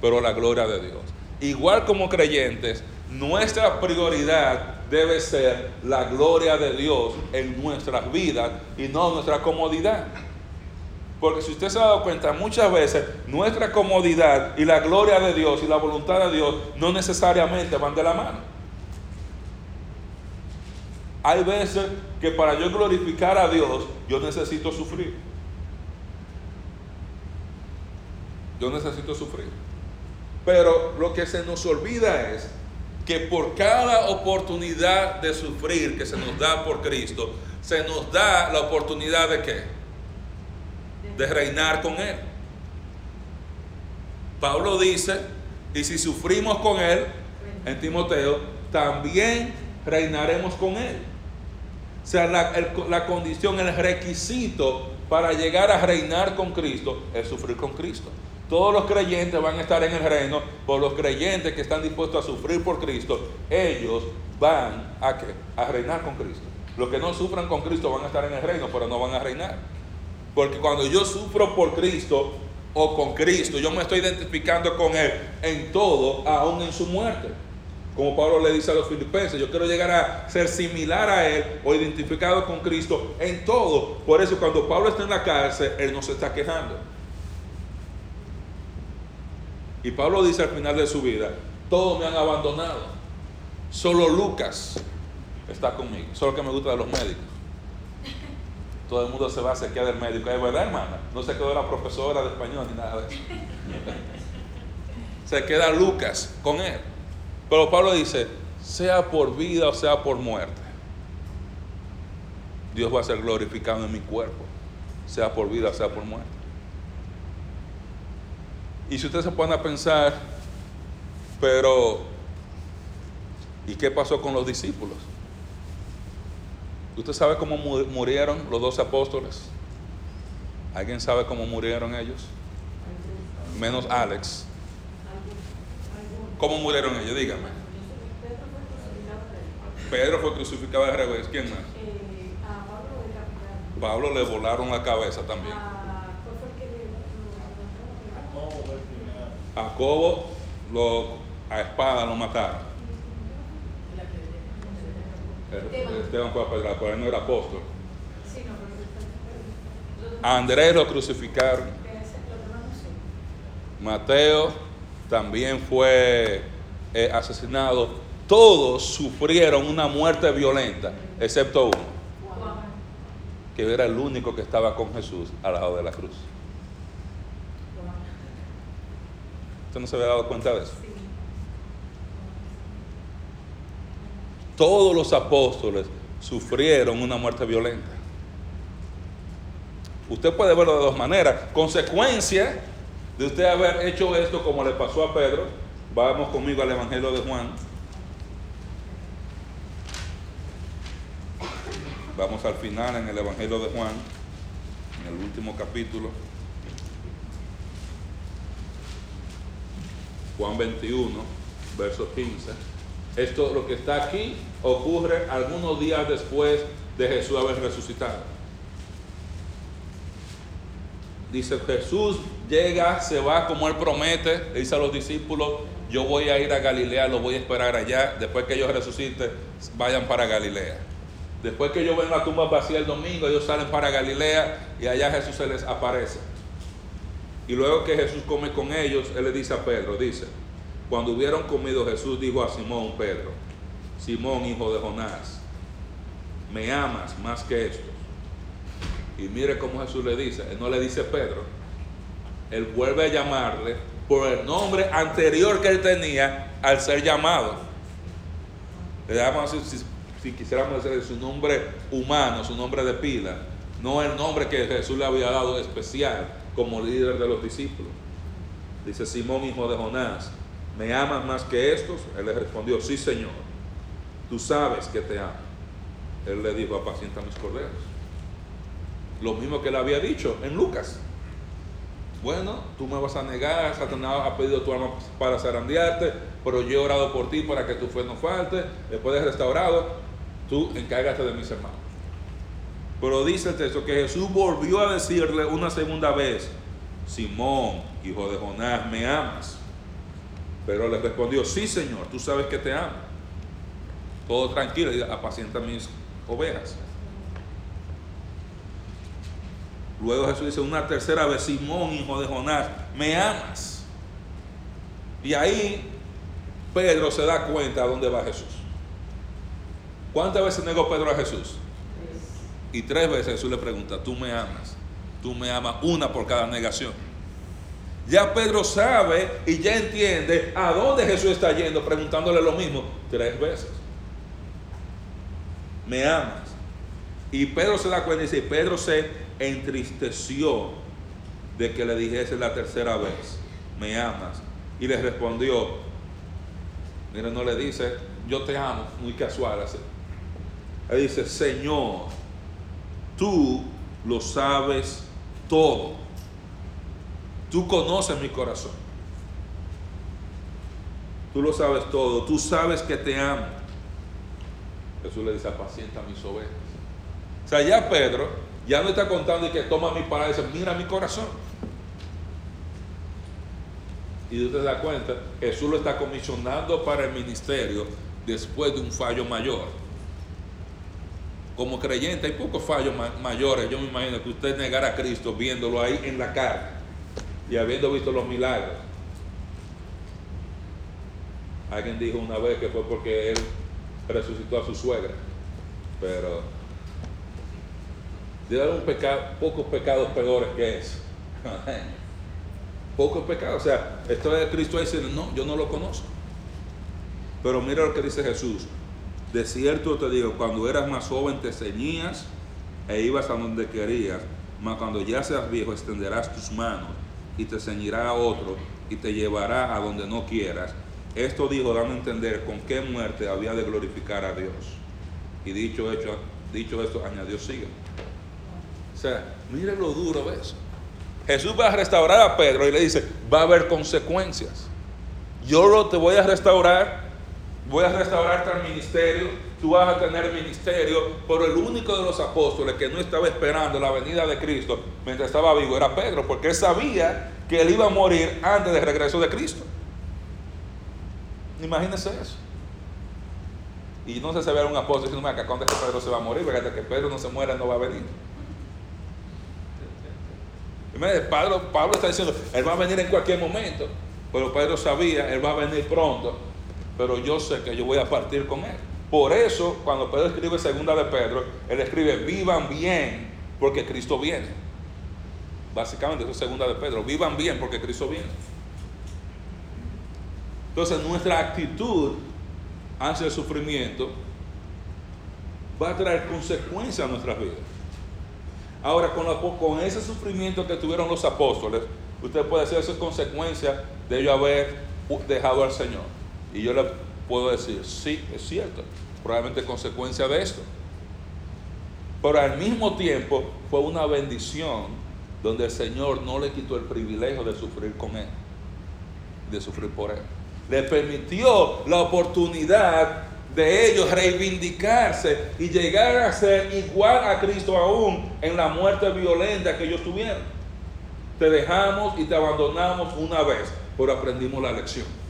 Speaker 1: pero la gloria de Dios. Igual como creyentes, nuestra prioridad debe ser la gloria de Dios en nuestras vidas y no nuestra comodidad. Porque si usted se ha dado cuenta, muchas veces nuestra comodidad y la gloria de Dios y la voluntad de Dios no necesariamente van de la mano. Hay veces que para yo glorificar a Dios, yo necesito sufrir. Yo necesito sufrir. Pero lo que se nos olvida es que por cada oportunidad de sufrir que se nos da por Cristo, se nos da la oportunidad de qué? De reinar con Él. Pablo dice, y si sufrimos con Él, en Timoteo, también reinaremos con Él. O sea, la, la condición, el requisito para llegar a reinar con Cristo es sufrir con Cristo. Todos los creyentes van a estar en el reino, por los creyentes que están dispuestos a sufrir por Cristo, ellos van a, reinar con Cristo. Los que no sufran con Cristo van a estar en el reino, pero no van a reinar. Porque cuando yo sufro por Cristo o con Cristo, yo me estoy identificando con Él en todo, aún en su muerte. Como Pablo le dice a los filipenses, yo quiero llegar a ser similar a Él o identificado con Cristo en todo. Por eso cuando Pablo está en la cárcel, Él no se está quejando. Y Pablo dice al final de su vida, todos me han abandonado. Solo Lucas está conmigo. Solo que me gusta de los médicos. Todo el mundo se va a sequear del médico. Es verdad, hermana. No se quedó la profesora de español ni nada de eso. se queda Lucas con él. Pero Pablo dice, sea por vida o sea por muerte. Dios va a ser glorificado en mi cuerpo. Sea por vida o sea por muerte. Y si usted se pone a pensar, pero, ¿y qué pasó con los discípulos? ¿Usted sabe cómo murieron los dos apóstoles? ¿Alguien sabe cómo murieron ellos? Menos Alex. ¿Cómo murieron ellos? Dígame. Pedro fue crucificado al revés. ¿Quién más? Pablo le volaron la cabeza también. Jacobo lo, a espada lo mataron. Esteban fue a pero él no era apóstol. A Andrés lo crucificaron. Mateo también fue eh, asesinado. Todos sufrieron una muerte violenta, excepto uno, que era el único que estaba con Jesús al lado de la cruz. No se había dado cuenta de eso? Todos los apóstoles sufrieron una muerte violenta. Usted puede verlo de dos maneras. Consecuencia de usted haber hecho esto como le pasó a Pedro. Vamos conmigo al Evangelio de Juan. Vamos al final en el Evangelio de Juan, en el último capítulo. Juan 21, verso 15. Esto, lo que está aquí, ocurre algunos días después de Jesús haber resucitado. dice Jesús llega, se va como él promete, le dice a los discípulos, yo voy a ir a Galilea, lo voy a esperar allá, después que yo resucite, vayan para Galilea. Después que yo ven la tumba vacía el domingo, ellos salen para Galilea y allá Jesús se les aparece. Y luego que Jesús come con ellos, Él le dice a Pedro, dice, cuando hubieron comido Jesús dijo a Simón Pedro, Simón hijo de Jonás, me amas más que estos. Y mire cómo Jesús le dice, Él no le dice Pedro, Él vuelve a llamarle por el nombre anterior que él tenía al ser llamado. Le damos si, si quisiéramos decir su nombre humano, su nombre de pila, no el nombre que Jesús le había dado especial como líder de los discípulos. Dice Simón, hijo de Jonás, ¿me amas más que estos? Él le respondió, sí, Señor, tú sabes que te amo. Él le dijo, apacienta mis corderos. Lo mismo que le había dicho en Lucas. Bueno, tú me vas a negar, Satanás ha pedido tu alma para zarandearte, pero yo he orado por ti para que tu fe no falte. Después de restaurado, tú encárgate de mis hermanos. Pero dice el texto que Jesús volvió a decirle una segunda vez, Simón, hijo de Jonás, ¿me amas? Pero le respondió, sí Señor, tú sabes que te amo. Todo tranquilo, apacienta mis ovejas. Luego Jesús dice una tercera vez, Simón, hijo de Jonás, ¿me amas? Y ahí Pedro se da cuenta a dónde va Jesús. ¿Cuántas veces negó Pedro a Jesús? Y tres veces Jesús le pregunta, ¿tú me amas? Tú me amas una por cada negación. Ya Pedro sabe y ya entiende a dónde Jesús está yendo, preguntándole lo mismo tres veces. ¿Me amas? Y Pedro se da cuenta y dice, Pedro se entristeció de que le dijese la tercera vez, ¿me amas? Y le respondió, mira, no le dice, yo te amo, muy casual así. Él dice, Señor, tú lo sabes todo. Tú conoces mi corazón. Tú lo sabes todo. Tú sabes que te amo. Jesús le dice, apacienta mis ovejas. O sea, ya Pedro ya no está contando y que toma mi palabra y dice, mira mi corazón. Y usted se da cuenta, Jesús lo está comisionando para el ministerio después de un fallo mayor. Como creyente hay pocos fallos mayores. Yo me imagino que usted negara a Cristo viéndolo ahí en la carne y habiendo visto los milagros. Alguien dijo una vez que fue porque él resucitó a su suegra. Pero debe un pecado, pocos pecados peores que eso. pocos pecados. O sea, esto de Cristo dice, no, yo no lo conozco. Pero mira lo que dice Jesús. De cierto te digo, cuando eras más joven te ceñías e ibas a donde querías, mas cuando ya seas viejo extenderás tus manos y te ceñirá a otro y te llevará a donde no quieras. Esto dijo dando a entender con qué muerte había de glorificar a Dios. Y dicho, hecho, dicho esto, añadió, sigue. O sea, mire lo duro de eso. Jesús va a restaurar a Pedro y le dice, va a haber consecuencias. Yo lo te voy a restaurar voy a restaurarte al ministerio, tú vas a tener ministerio, pero el único de los apóstoles que no estaba esperando la venida de Cristo mientras estaba vivo era Pedro, porque él sabía que él iba a morir antes del regreso de Cristo. Imagínense eso. Y no se se ve un apóstol diciendo, acá cuando que Pedro se va a morir, porque que Pedro no se muera no va a venir. Pablo, Pablo está diciendo, él va a venir en cualquier momento, pero Pedro sabía, él va a venir pronto pero yo sé que yo voy a partir con él. Por eso, cuando Pedro escribe segunda de Pedro, él escribe, vivan bien porque Cristo viene. Básicamente, eso es segunda de Pedro, vivan bien porque Cristo viene. Entonces, nuestra actitud hacia el sufrimiento va a traer consecuencias a nuestras vidas. Ahora, con, con ese sufrimiento que tuvieron los apóstoles, usted puede hacer esa consecuencia de ellos haber dejado al Señor. Y yo le puedo decir, sí, es cierto, probablemente consecuencia de esto. Pero al mismo tiempo fue una bendición donde el Señor no le quitó el privilegio de sufrir con Él, de sufrir por Él. Le permitió la oportunidad de ellos reivindicarse y llegar a ser igual a Cristo aún en la muerte violenta que ellos tuvieron. Te dejamos y te abandonamos una vez, pero aprendimos la lección.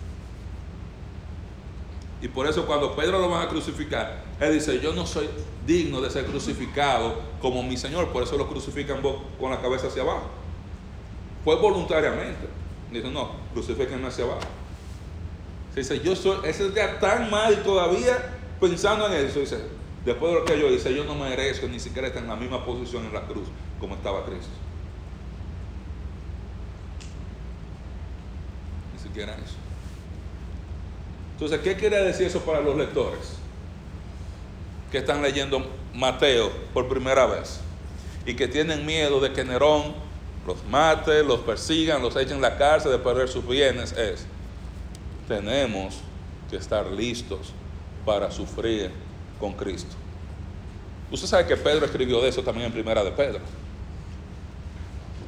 Speaker 1: Y por eso cuando Pedro lo van a crucificar, él dice, yo no soy digno de ser crucificado como mi Señor, por eso lo crucifican con la cabeza hacia abajo. Fue voluntariamente. Dice, no, crucifíquenme hacia abajo. Dice, yo soy, ese día tan mal todavía pensando en eso. Dice, después de lo que yo hice, yo no merezco ni siquiera estar en la misma posición en la cruz como estaba Cristo. Ni siquiera eso. Entonces, ¿qué quiere decir eso para los lectores que están leyendo Mateo por primera vez y que tienen miedo de que Nerón los mate, los persigan, los echen en la cárcel de perder sus bienes? Es, tenemos que estar listos para sufrir con Cristo. Usted sabe que Pedro escribió de eso también en Primera de Pedro.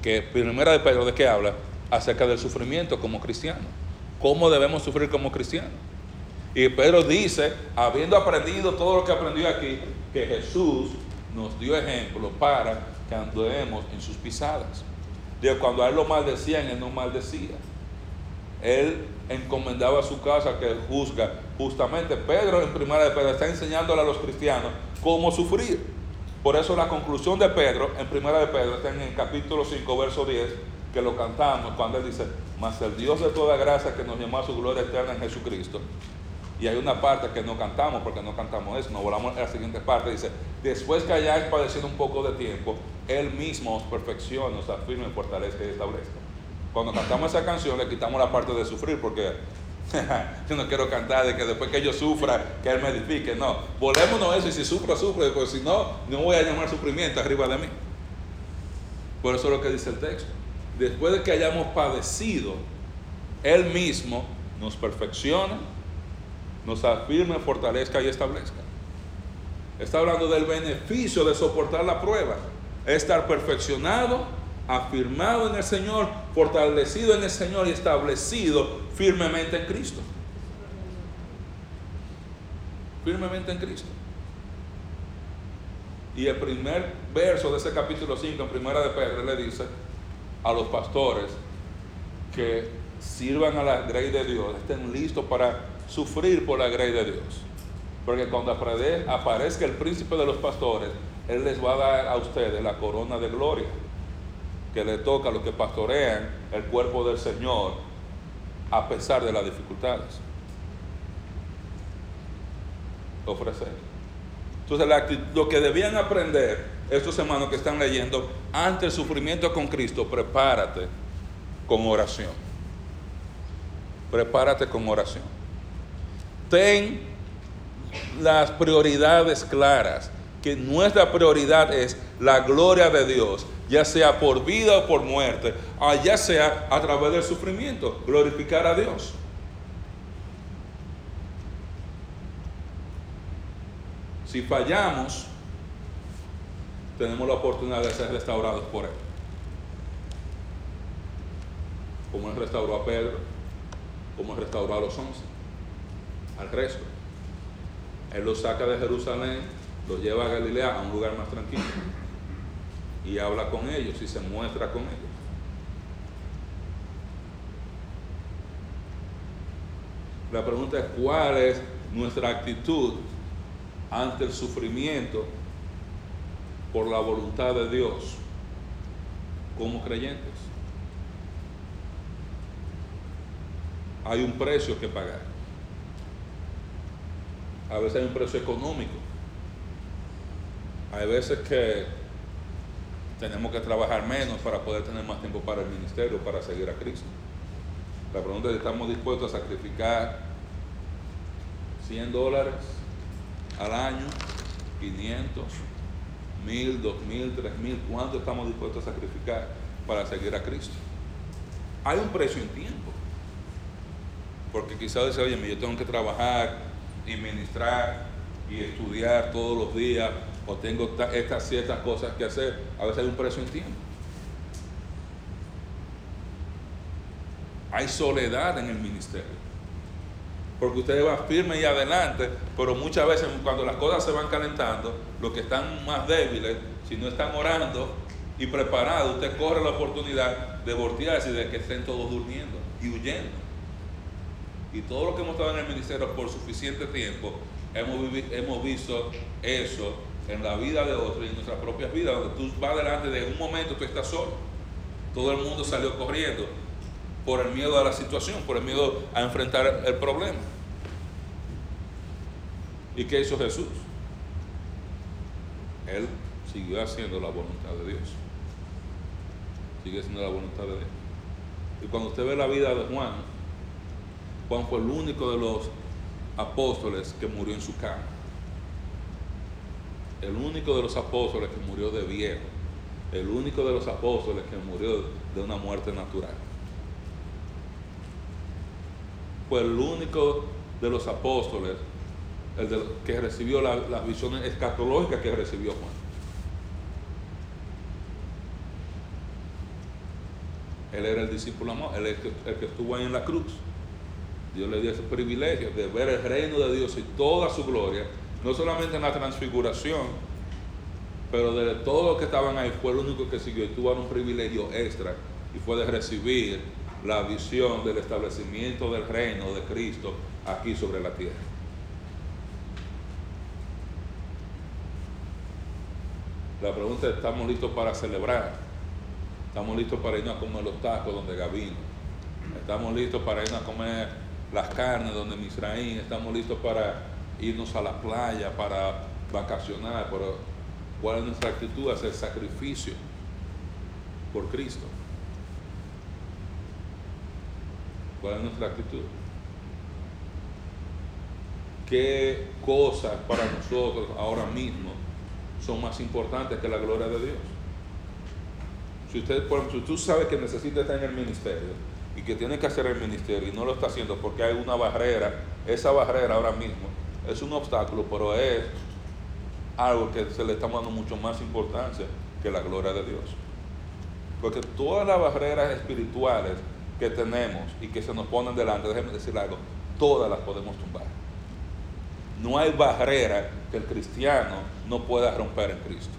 Speaker 1: Que Primera de Pedro de qué habla? Acerca del sufrimiento como cristiano. ¿Cómo debemos sufrir como cristianos? Y Pedro dice, habiendo aprendido todo lo que aprendió aquí, que Jesús nos dio ejemplo para que andemos en sus pisadas. Dios, cuando a él lo maldecían, él no maldecía. Él encomendaba su casa que juzga justamente. Pedro en primera de Pedro está enseñándole a los cristianos cómo sufrir. Por eso la conclusión de Pedro en primera de Pedro está en el capítulo 5, verso 10, que lo cantamos cuando él dice, mas el Dios de toda gracia que nos llamó a su gloria eterna en Jesucristo, y hay una parte que no cantamos, porque no cantamos eso, nos volamos a la siguiente parte, dice, después que hayáis padecido un poco de tiempo, Él mismo os perfecciona, os afirma, fortalezca y establezca. Cuando cantamos esa canción le quitamos la parte de sufrir, porque yo no quiero cantar de que después que yo sufra, que Él me edifique, no. Volémonos eso y si sufro, sufro, porque si no, no voy a llamar sufrimiento arriba de mí. Por eso es lo que dice el texto. Después de que hayamos padecido, Él mismo nos perfecciona, nos afirme, fortalezca y establezca. Está hablando del beneficio de soportar la prueba. Estar perfeccionado, afirmado en el Señor, fortalecido en el Señor y establecido firmemente en Cristo. Firmemente en Cristo. Y el primer verso de ese capítulo 5 en primera de Pedro le dice a los pastores que sirvan a la grey de Dios, estén listos para sufrir por la gracia de Dios. Porque cuando aparezca el príncipe de los pastores, Él les va a dar a ustedes la corona de gloria que le toca a los que pastorean el cuerpo del Señor a pesar de las dificultades. Ofrecer. Entonces, lo que debían aprender estos hermanos que están leyendo, ante el sufrimiento con Cristo, prepárate con oración. Prepárate con oración ten las prioridades claras, que nuestra prioridad es la gloria de Dios, ya sea por vida o por muerte, o ya sea a través del sufrimiento, glorificar a Dios. Si fallamos, tenemos la oportunidad de ser restaurados por Él. Como Él restauró a Pedro, como Él restauró a los once al resto. Él los saca de Jerusalén, los lleva a Galilea, a un lugar más tranquilo. Y habla con ellos y se muestra con ellos. La pregunta es cuál es nuestra actitud ante el sufrimiento por la voluntad de Dios como creyentes. Hay un precio que pagar. A veces hay un precio económico. Hay veces que tenemos que trabajar menos para poder tener más tiempo para el ministerio, para seguir a Cristo. La pregunta es estamos dispuestos a sacrificar 100 dólares al año, 500, 1000, 2000, 3000, ¿cuánto estamos dispuestos a sacrificar para seguir a Cristo? Hay un precio en tiempo. Porque quizás dice, oye, yo tengo que trabajar y ministrar y estudiar todos los días o tengo estas ciertas cosas que hacer, a veces hay un precio en tiempo. Hay soledad en el ministerio. Porque usted va firme y adelante, pero muchas veces cuando las cosas se van calentando, los que están más débiles, si no están orando, y preparado, usted corre la oportunidad de voltearse y de que estén todos durmiendo y huyendo. Y todo lo que hemos estado en el ministerio por suficiente tiempo, hemos, hemos visto eso en la vida de otros y en nuestras propias vidas, donde tú vas delante de un momento, tú estás solo. Todo el mundo salió corriendo por el miedo a la situación, por el miedo a enfrentar el problema. ¿Y qué hizo Jesús? Él siguió haciendo la voluntad de Dios. Sigue haciendo la voluntad de Dios. Y cuando usted ve la vida de Juan, Juan fue el único de los apóstoles que murió en su cama. El único de los apóstoles que murió de viejo. El único de los apóstoles que murió de una muerte natural. Fue el único de los apóstoles el que recibió las visiones escatológicas que recibió Juan. Él era el discípulo amado, él es el que estuvo ahí en la cruz. Dios le dio ese privilegio de ver el reino de Dios y toda su gloria, no solamente en la transfiguración, pero de todos los que estaban ahí fue el único que siguió y tuvo un privilegio extra y fue de recibir la visión del establecimiento del reino de Cristo aquí sobre la tierra. La pregunta es, ¿estamos listos para celebrar? ¿Estamos listos para irnos a comer los tacos donde Gavino? ¿Estamos listos para irnos a comer las carnes donde Misraín? ¿Estamos listos para irnos a la playa, para vacacionar? Pero, ¿Cuál es nuestra actitud? Hacer sacrificio por Cristo. ¿Cuál es nuestra actitud? ¿Qué cosas para nosotros ahora mismo son más importantes que la gloria de Dios? Si usted, por ejemplo, si tú sabes que necesita estar en el ministerio y que tiene que hacer el ministerio y no lo está haciendo porque hay una barrera, esa barrera ahora mismo es un obstáculo, pero es algo que se le está dando mucho más importancia que la gloria de Dios. Porque todas las barreras espirituales que tenemos y que se nos ponen delante, déjenme decir algo, todas las podemos tumbar. No hay barrera que el cristiano no pueda romper en Cristo.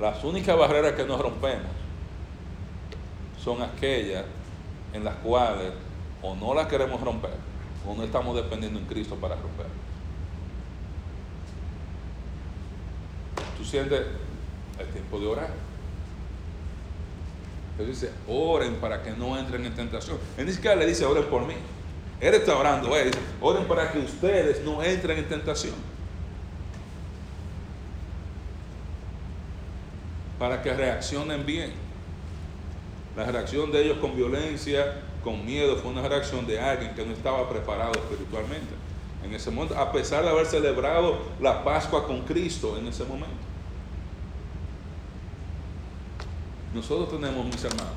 Speaker 1: Las únicas barreras que no rompemos son aquellas en las cuales o no las queremos romper o no estamos dependiendo en Cristo para romper. Tú sientes el tiempo de orar. Él dice, oren para que no entren en tentación. Ni siquiera le dice, oren por mí. Él está orando, él dice, oren para que ustedes no entren en tentación. Para que reaccionen bien. La reacción de ellos con violencia, con miedo, fue una reacción de alguien que no estaba preparado espiritualmente. En ese momento, a pesar de haber celebrado la Pascua con Cristo en ese momento. Nosotros tenemos, mis hermanos,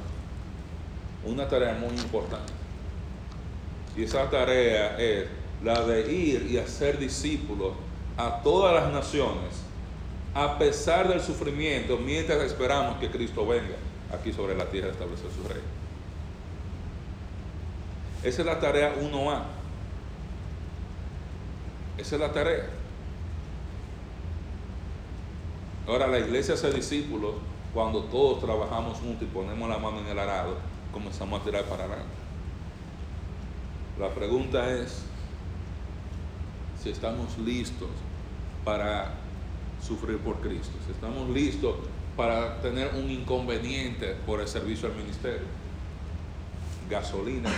Speaker 1: una tarea muy importante. Y esa tarea es la de ir y hacer discípulos a todas las naciones, a pesar del sufrimiento, mientras esperamos que Cristo venga aquí sobre la tierra establecer su reino. Esa es la tarea 1A. Esa es la tarea. Ahora la iglesia hace discípulos cuando todos trabajamos juntos y ponemos la mano en el arado, comenzamos a tirar para adelante. La pregunta es si estamos listos para sufrir por Cristo, si estamos listos para tener un inconveniente por el servicio al ministerio. Gasolina.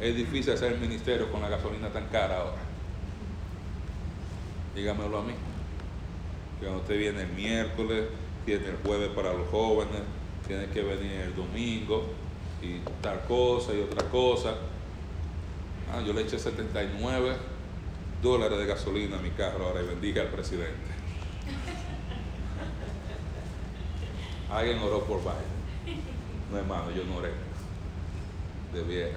Speaker 1: Es difícil hacer el ministerio con la gasolina tan cara ahora. Dígamelo a mí. Cuando usted viene el miércoles, tiene el jueves para los jóvenes, tiene que venir el domingo y tal cosa y otra cosa. Ah, yo le eché 79 dólares de gasolina a mi carro ahora y bendiga al presidente. Alguien oró por Biden. No hermano, yo no oré. Debiera.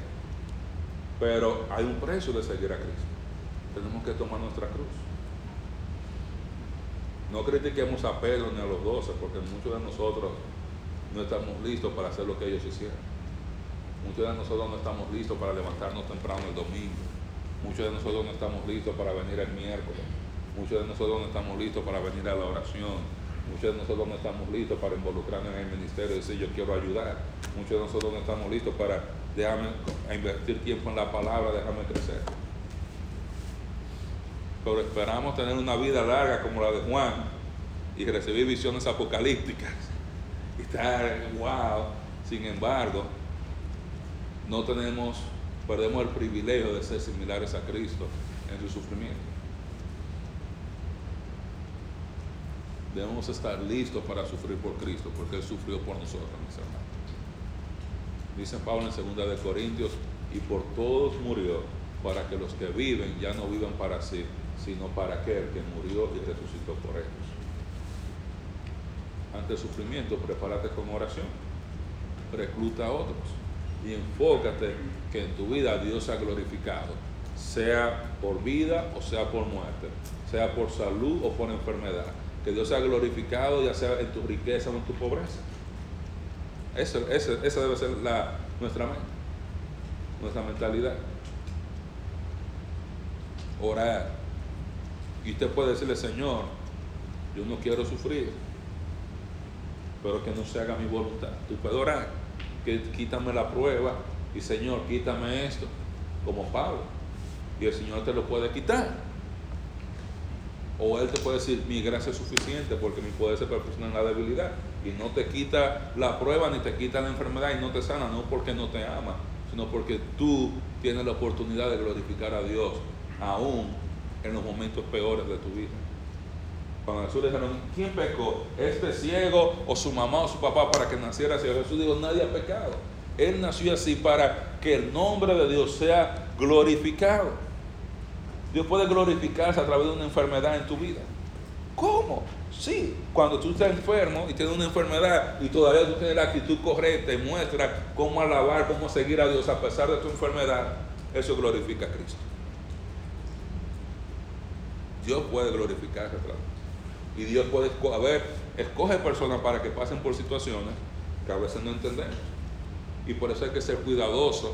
Speaker 1: Pero hay un precio de seguir a Cristo. Tenemos que tomar nuestra cruz. No critiquemos a Pedro ni a los doce, porque muchos de nosotros no estamos listos para hacer lo que ellos hicieron. Muchos de nosotros no estamos listos para levantarnos temprano el domingo. Muchos de nosotros no estamos listos para venir el miércoles. Muchos de nosotros no estamos listos para venir a la oración. Muchos de nosotros no estamos listos para involucrarnos en el ministerio y decir yo quiero ayudar. Muchos de nosotros no estamos listos para déjame invertir tiempo en la palabra, déjame crecer. Pero esperamos tener una vida larga como la de Juan y recibir visiones apocalípticas y estar wow. Sin embargo, no tenemos, perdemos el privilegio de ser similares a Cristo en su sufrimiento. Debemos estar listos para sufrir por Cristo, porque Él sufrió por nosotros, mis hermanos. Dice Pablo en 2 de Corintios, y por todos murió, para que los que viven ya no vivan para sí, sino para aquel que murió y resucitó por ellos. Ante el sufrimiento, prepárate con oración, recluta a otros y enfócate que en tu vida Dios ha glorificado, sea por vida o sea por muerte, sea por salud o por enfermedad. Que Dios sea glorificado ya sea en tu riqueza o en tu pobreza. esa debe ser la, nuestra mente, nuestra mentalidad. Orar. Y usted puede decirle, Señor, yo no quiero sufrir, pero que no se haga mi voluntad. Tú puedes orar, que quítame la prueba y Señor, quítame esto, como Pablo. Y el Señor te lo puede quitar. O Él te puede decir, mi gracia es suficiente porque mi poder se perfecciona en la debilidad. Y no te quita la prueba ni te quita la enfermedad y no te sana, no porque no te ama, sino porque tú tienes la oportunidad de glorificar a Dios, aún en los momentos peores de tu vida. Cuando Jesús le dijeron, ¿quién pecó? ¿Este ciego o su mamá o su papá para que naciera así? Jesús dijo, nadie ha pecado. Él nació así para que el nombre de Dios sea glorificado. Dios puede glorificarse a través de una enfermedad en tu vida. ¿Cómo? Sí, cuando tú estás enfermo y tienes una enfermedad y todavía tú tienes la actitud correcta y muestra cómo alabar, cómo seguir a Dios a pesar de tu enfermedad, eso glorifica a Cristo. Dios puede glorificarse a través. Y Dios puede, a ver, escoge personas para que pasen por situaciones que a veces no entendemos. Y por eso hay que ser cuidadoso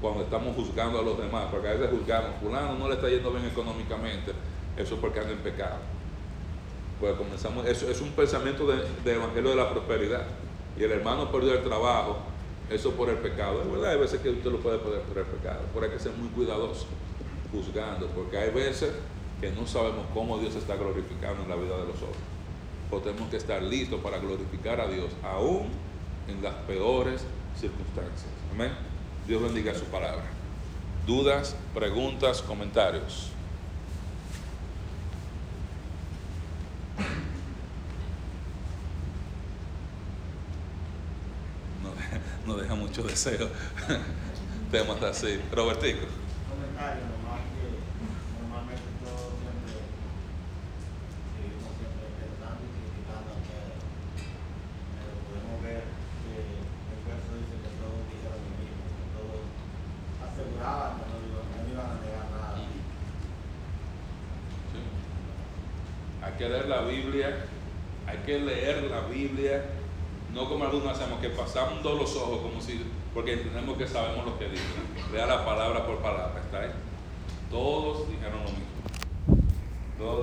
Speaker 1: cuando estamos juzgando a los demás, porque a veces juzgamos, fulano no le está yendo bien económicamente, eso es porque anda en pecado. Pues comenzamos, eso es un pensamiento de, evangelio de la prosperidad. Y el hermano perdió el trabajo, eso por el pecado. Es verdad, hay veces que usted lo puede perder por el pecado, pero hay que ser muy cuidadoso juzgando, porque hay veces que no sabemos cómo Dios está glorificando en la vida de los otros. Pero tenemos que estar listos para glorificar a Dios, aún en las peores circunstancias. Amén. Dios bendiga su palabra. Dudas, preguntas, comentarios. No, deja mucho deseo. Temas así. Robertico. Comentario. que leer la Biblia, hay que leer la Biblia, no como algunos hacemos, que pasamos los ojos como si, porque entendemos que sabemos lo que dice. Lea la palabra por palabra, ¿está ahí? Todos dijeron lo mismo. Todos